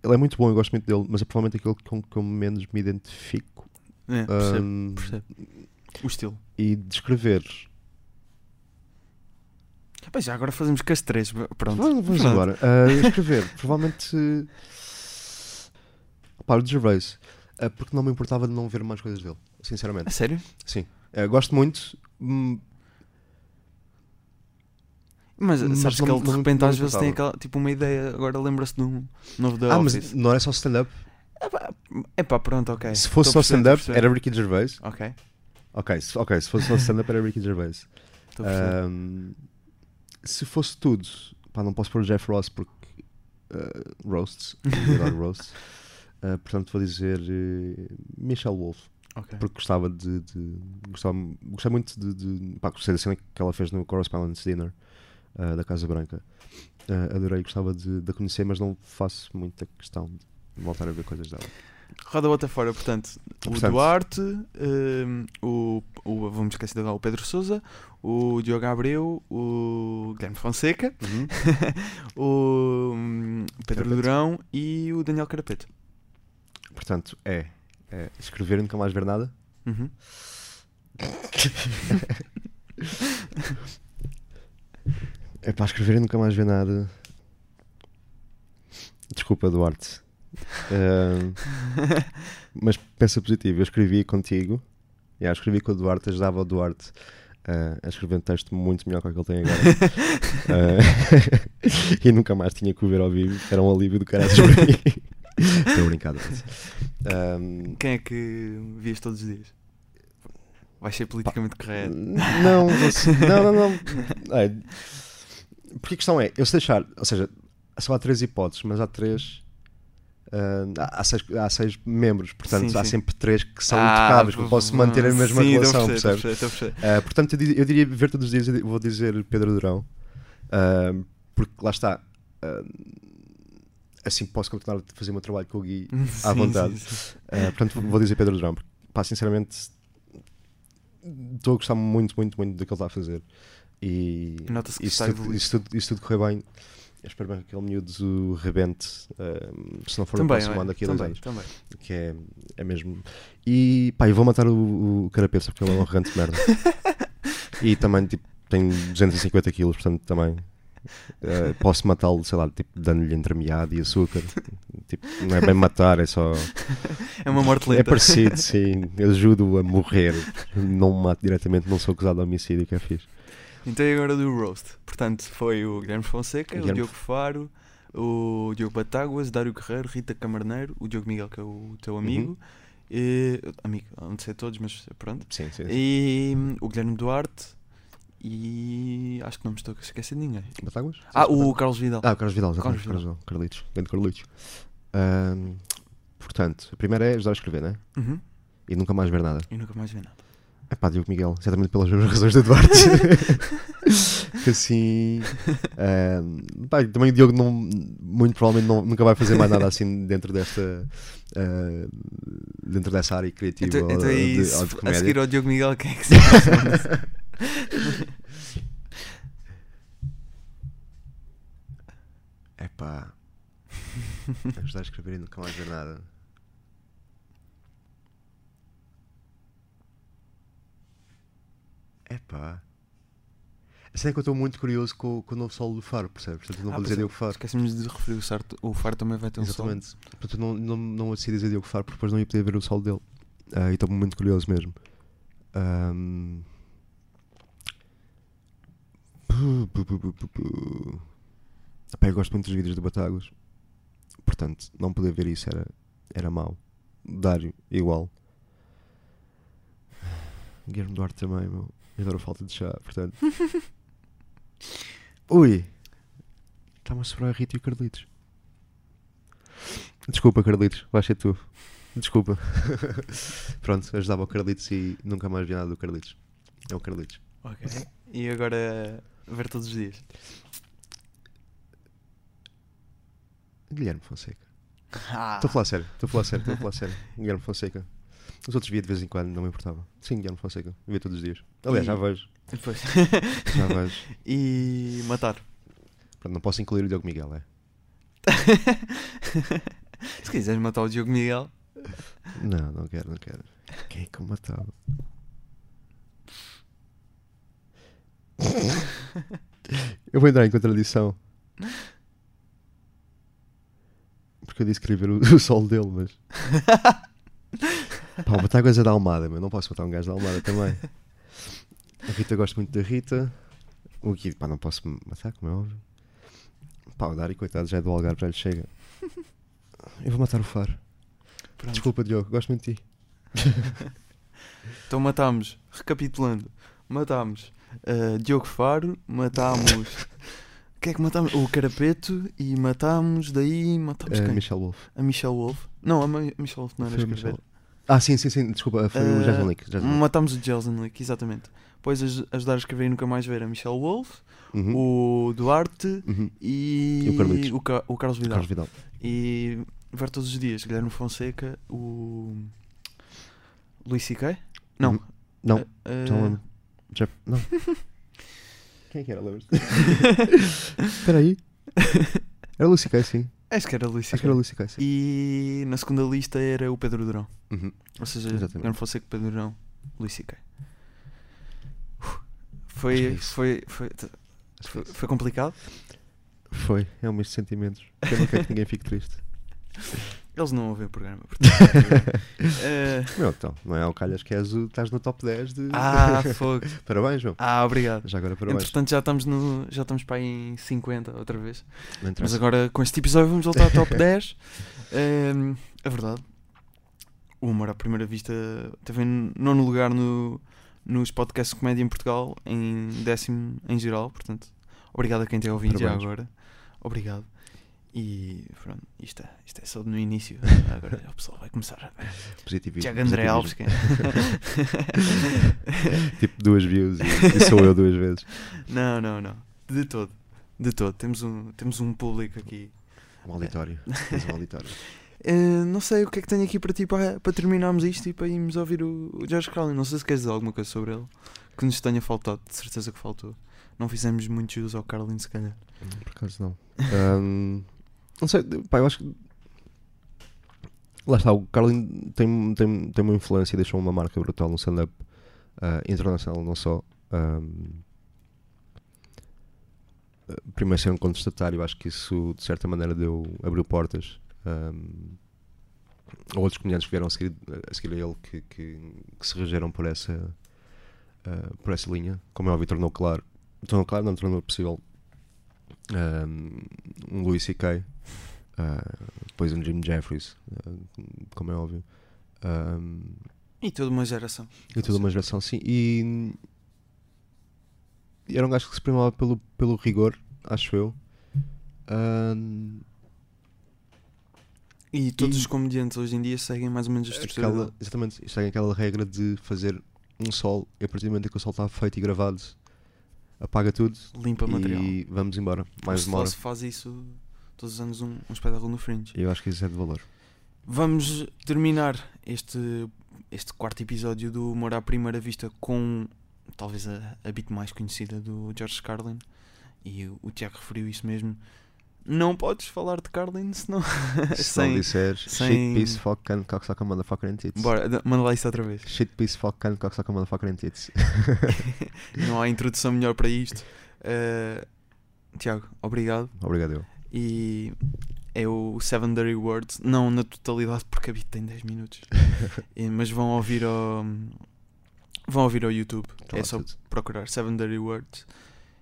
ele é muito bom, eu gosto muito dele, mas é provavelmente aquele com que eu menos me identifico. É, percebo, Ahm, percebo. O estilo. e descrever. Pois já, agora fazemos com as três. Pronto. Vamos, vamos Pronto. embora. Ah, escrever, provavelmente. Pá, o de Gervais. Ah, porque não me importava de não ver mais coisas dele, A sinceramente. sério? Sim. Ah, gosto muito. hum, Mas, Mas sabes não- que ele de repente não às vezes tem aquela, tipo uma ideia, agora lembra-se de um novo da Ah, Office. mas não era só stand-up. É pá, pronto, ok. Se fosse Estou só a stand-up, a era Ricky Gervais. Ok, Ok, se, ok, se fosse só stand-up, era Ricky Gervais. estou a. Ahm, se fosse tudo, pá, não posso pôr o Jeff Ross porque ah, roasts, [LAUGHS] adoro roasts. Ah, portanto, vou dizer eh, Michelle Wolf, ok. porque gostava de. de gostava, gostei muito de. de pá, gostei da cena que ela fez no Correspondence Dinner ah, da Casa Branca. Adorei, gostava de, de a conhecer, mas não faço muita questão de voltar a ver coisas dela. Roda bota fora, portanto, o Portanto- Duarte, hum, o, o, vamos esquecer de agora, o Pedro Souza, o Diogo Abreu, o Guilherme Fonseca, [LAUGHS] o hum, Pedro Carapeto. Durão e o Daniel Carapeto. Portanto, é, é escrever e nunca mais ver nada. Uhum. [LAUGHS] É para escrever e nunca mais ver nada. Desculpa, Duarte. Mas pensa positivo. Eu escrevi contigo. Já, escrevi com o Duarte, ajudava o Duarte ah, a escrever um texto muito melhor que o que ele tem agora. [LAUGHS] Ah, [LAUGHS] e nunca mais tinha que o ver ao vivo. Era um alívio do caralho para mim. [LAUGHS] Estou brincando. Ahm, Quem é que vias todos os dias? Vai ser politicamente correto. Não, não, não, não. É, porque a questão é, eu se deixar, ou seja, só há três hipóteses, mas há três. Ah, há, seis, há seis membros, portanto Sim, há sim. sempre três que são Ah, intocáveis, que eu posso manter a mesma sim, relação, percebes? Ah, portanto, eu, di- eu diria ver todos os dias, vou dizer Pedro Durão, ah, porque lá está. assim posso continuar a fazer o meu trabalho com o Gui [LAUGHS] à vontade. Uh, portanto, vou dizer Pedro Durão, porque, pá, sinceramente, estou a gostar muito, muito, muito do que ele está a fazer. E, Nota-se que está tudo, tudo, tudo correr bem, eu espero bem que aquele miúdo rebente, um, se não for Também, próximo olha, ano, daqui a dois também, anos. também. Que é, é mesmo. E pá, eu vou matar o, o Carapeça porque ele é um arrogante de merda. [LAUGHS] e também, tipo, tem 250 quilos, portanto, também. uh, posso matá-lo, sei lá, tipo, dando-lhe entremeado e açúcar. tipo, não é bem matar, é só. É uma morte lenta. É parecido, sim. Ajudo a morrer. Não mato diretamente, não sou acusado de homicídio, que é fixe. Então e agora do roast. Portanto, foi o Guilherme Fonseca, o Guilherme Diogo Faro, o Diogo Batáguas, Dário Guerreiro, Rita Camarneiro, o Diogo Miguel, que é o teu amigo. Uhum. E, amigo, não sei todos, mas pronto. Sim, sim. sim. E o Guilherme Duarte. E acho que não me estou a esquecer de ninguém. Batáguas? Ah, o Carlos Vidal. Ah, o Carlos Vidal, Carlos exatamente. Carlos Vidal. Carlitos. Grande Carlitos. Ahm, portanto, a primeira é ajudar a escrever, né? Uhum. E nunca mais ver nada. E nunca mais vi nada. É pá, Diogo Miguel, exatamente pelas mesmas razões do Duarte. [LAUGHS] que assim. eh, pá, também o Diogo não, muito provavelmente não- nunca vai fazer mais nada assim dentro desta. eh, dentro dessa área criativa Então, então de, isso. ou de a seguir ao Diogo Miguel, quem é que se? É pá. Ajudar a escrever e nunca mais ver nada. Pá. A cena é que eu estou muito curioso com, com o novo solo do Faro, percebes? Portanto, não Ah, vou dizer é. Diogo Faro. Esquecemos de referir o Sarto. O Faro também vai ter um som. Exatamente. Portanto, não, não, não vou decidir dizer Diogo Faro porque depois não ia poder ver o solo dele. Ah, e estou muito curioso mesmo. Epá, eu gosto muito dos vídeos do Batáguas. Portanto, não poder ver isso era, era mau. Dário, igual. Guilherme Duarte também, meu. Eu adoro falta de chá, portanto. [LAUGHS] Ui! Está-me a sobrar a Rita e o Carlitos. Desculpa, Carlitos, vai ser tu. Desculpa. [LAUGHS] Pronto, ajudava o Carlitos e nunca mais vi nada do Carlitos. É o Carlitos. Ok. E agora ver todos os dias. Guilherme Fonseca. Ah, Estou a falar sério, estou a falar sério, estou a falar sério. [LAUGHS] Guilherme Fonseca. Os outros via de vez em quando, não me importava. Sim, Guilherme Fonseca. Via todos os dias. Aliás, E- já vejo. Depois. Já [LAUGHS] vejo. e matar. Pronto, não posso incluir o Diogo Miguel, é? [LAUGHS] Se quiseres matar o Diogo Miguel. Não, não quero, não quero. Quem é que eu matava? eu vou entrar em contradição. Porque eu disse que queria ver o, [LAUGHS] o sol dele, mas. Pá, matar coisa da Almada, mas não posso matar um gajo da Almada também. A Rita eu gosto muito da Rita. O Guido, pá, não posso matar, como é óbvio. Pá, o Dário, coitado, já é do Algarve, já lhe chega. Eu vou matar o Faro. Pronto. Desculpa, Diogo, gosto muito de ti. [LAUGHS] Então matámos, recapitulando, matámos uh, Diogo Faro, matámos. O [LAUGHS] que é que matámos? O Carapeto e matámos, daí matámos Eh, quem? Michel Wolf. A Michelle Wolf. Não, a Michelle Wolf não era escrever. Ah, sim, sim, sim, desculpa, foi o Uh, Jason Leak. Jason Leak. Matámos o Jelsenlick, exatamente. Depois aj- ajudar a escrever e nunca mais ver a Michelle Wolf, Uhum, o Duarte uhum. e, E o Carlitos. o, Ca- o Carlos Vidal. Carlos Vidal. E ver todos os dias Guilherme Fonseca, o Luís C.K. Não. Uhum. Não, Uh, uh, não lembro. Jeff, não. [LAUGHS] Quem é que era, lembras? [LAUGHS] Espera aí. Era o Lucy Kay, sim. Acho que era Luís Acho que era C.K. Sim. E na segunda lista era o Pedro Durão. Uhum. Ou seja, Exatamente. Guilherme Fonseca, Pedro Durão, Luís C.K. Acho que é Foi, isso. foi, foi, Acho que foi, é foi complicado. Foi, é um misto de sentimentos. Eu não quero que ninguém fique triste. [LAUGHS] Eles não ouvem o programa. portanto, [LAUGHS] Meu, então, não é ao calhas que és o, estás no top 10 de. ah, [LAUGHS] fogo. parabéns, meu. Ah, obrigado. Já agora, parabéns. Entretanto, já estamos, no, já estamos para aí em 50 outra vez. Não Mas agora, com este episódio, vamos voltar ao top [LAUGHS] 10. Ehm, é verdade. O Humor à Primeira Vista teve em nono lugar no, nos podcasts de comédia em Portugal, em décimo em geral. Portanto, obrigado a quem tem ouvido já agora. Obrigado. E pronto, isto é, isto é só no início. [LAUGHS] Agora o pessoal vai começar a ver. Positivismo. Tiago André Alves. quem- [LAUGHS] Tipo, duas views e, e sou eu duas vezes. não, não, não. De todo. De todo. Temos um, temos um público aqui. Um auditório. [LAUGHS] Tens um auditório. Eh, não sei o que é que tenho aqui para ti para, para terminarmos isto e para irmos ouvir o, o George Carlin. Não sei se queres dizer alguma coisa sobre ele que nos tenha faltado, de certeza que faltou. Não fizemos muito jus ao Carlin, se calhar. Por acaso não. Ahm, não sei, pá, eu acho que. Lá está, o Carlin tem, tem, tem uma influência e deixou uma marca brutal no stand-up ah, internacional, não só. Ah, primeiro ser um contestatário, acho que isso de certa maneira deu, abriu portas. ahm, a outros comediantes que vieram a seguir a, seguir a ele que, que, que se regeram por essa, ah, por essa linha. Como é óbvio, tornou claro. Tornou claro, não tornou possível um, um Louis C.K. uh, depois um Jim Jeffries, uh, como é óbvio. Um, E toda uma geração. e toda uma geração, sim. E, e era um gajo que se primava pelo, pelo rigor, acho eu. Um, E todos E- os comediantes hoje em dia seguem mais ou menos a estrutura aquela, exatamente, segue aquela regra de fazer um sol, e a partir do momento em que o sol está feito e gravado, apaga tudo Limpa material. e vamos embora. Mais o uma hora. Faz isso todos os anos um, um espetáculo no Fringe. Eu acho que isso é de valor. Vamos terminar este, este quarto episódio do Humor à Primeira Vista com talvez a, a beat mais conhecida do George Carlin. E o, o Tiago referiu isso mesmo. Não podes falar de Carlin. Se não [LAUGHS] sem. disseres sem- shit, piece, fuck, can, cocksucker, motherfucker and tits. Bora, manda lá isso outra vez. Shit, piece, fuck, can, cocksucker, motherfucker and tits. [LAUGHS] Não há introdução melhor para isto. Uh, Tiago, obrigado. Obrigado, eu. E é o Seven Dirty Words, não na totalidade porque a beat tem 10 minutos, [LAUGHS] E- mas vão ouvir ao vão ouvir ao YouTube. Tá é só tudo. procurar Seven Dirty Words.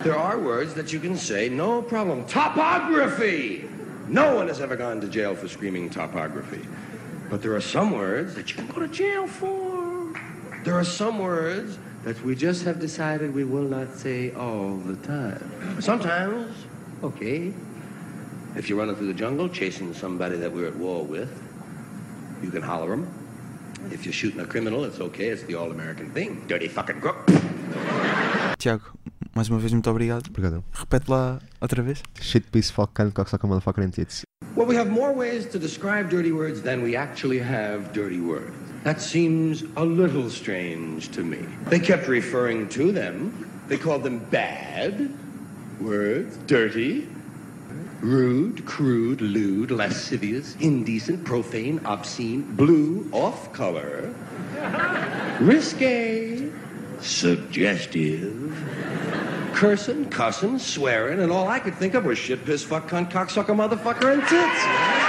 There are words that you can say, no problem. Topography! No one has ever gone to jail for screaming topography. But there are some words that you can go to jail for. There are some words that we just have decided we will not say all the time. Sometimes, okay. If you're running through the jungle chasing somebody that we're at war with, you can holler them. If you're shooting a criminal, it's okay. It's the all-American thing. Dirty fucking crook. Tiago, mais uma vez muito obrigado. Obrigado. Repete lá outra vez. Shit, piece, fuck, can, cocksucker, motherfucker and tits. Well, we have more ways to describe dirty words than we actually have dirty words. That seems a little strange to me. They kept referring to them. They called them bad words, dirty, rude, crude, lewd, lascivious, indecent, profane, obscene, blue, off color, [LAUGHS] risque, suggestive, cursing, cussing, swearing, and all I could think of was shit, piss, fuck, cunt, cocksucker, motherfucker, and tits.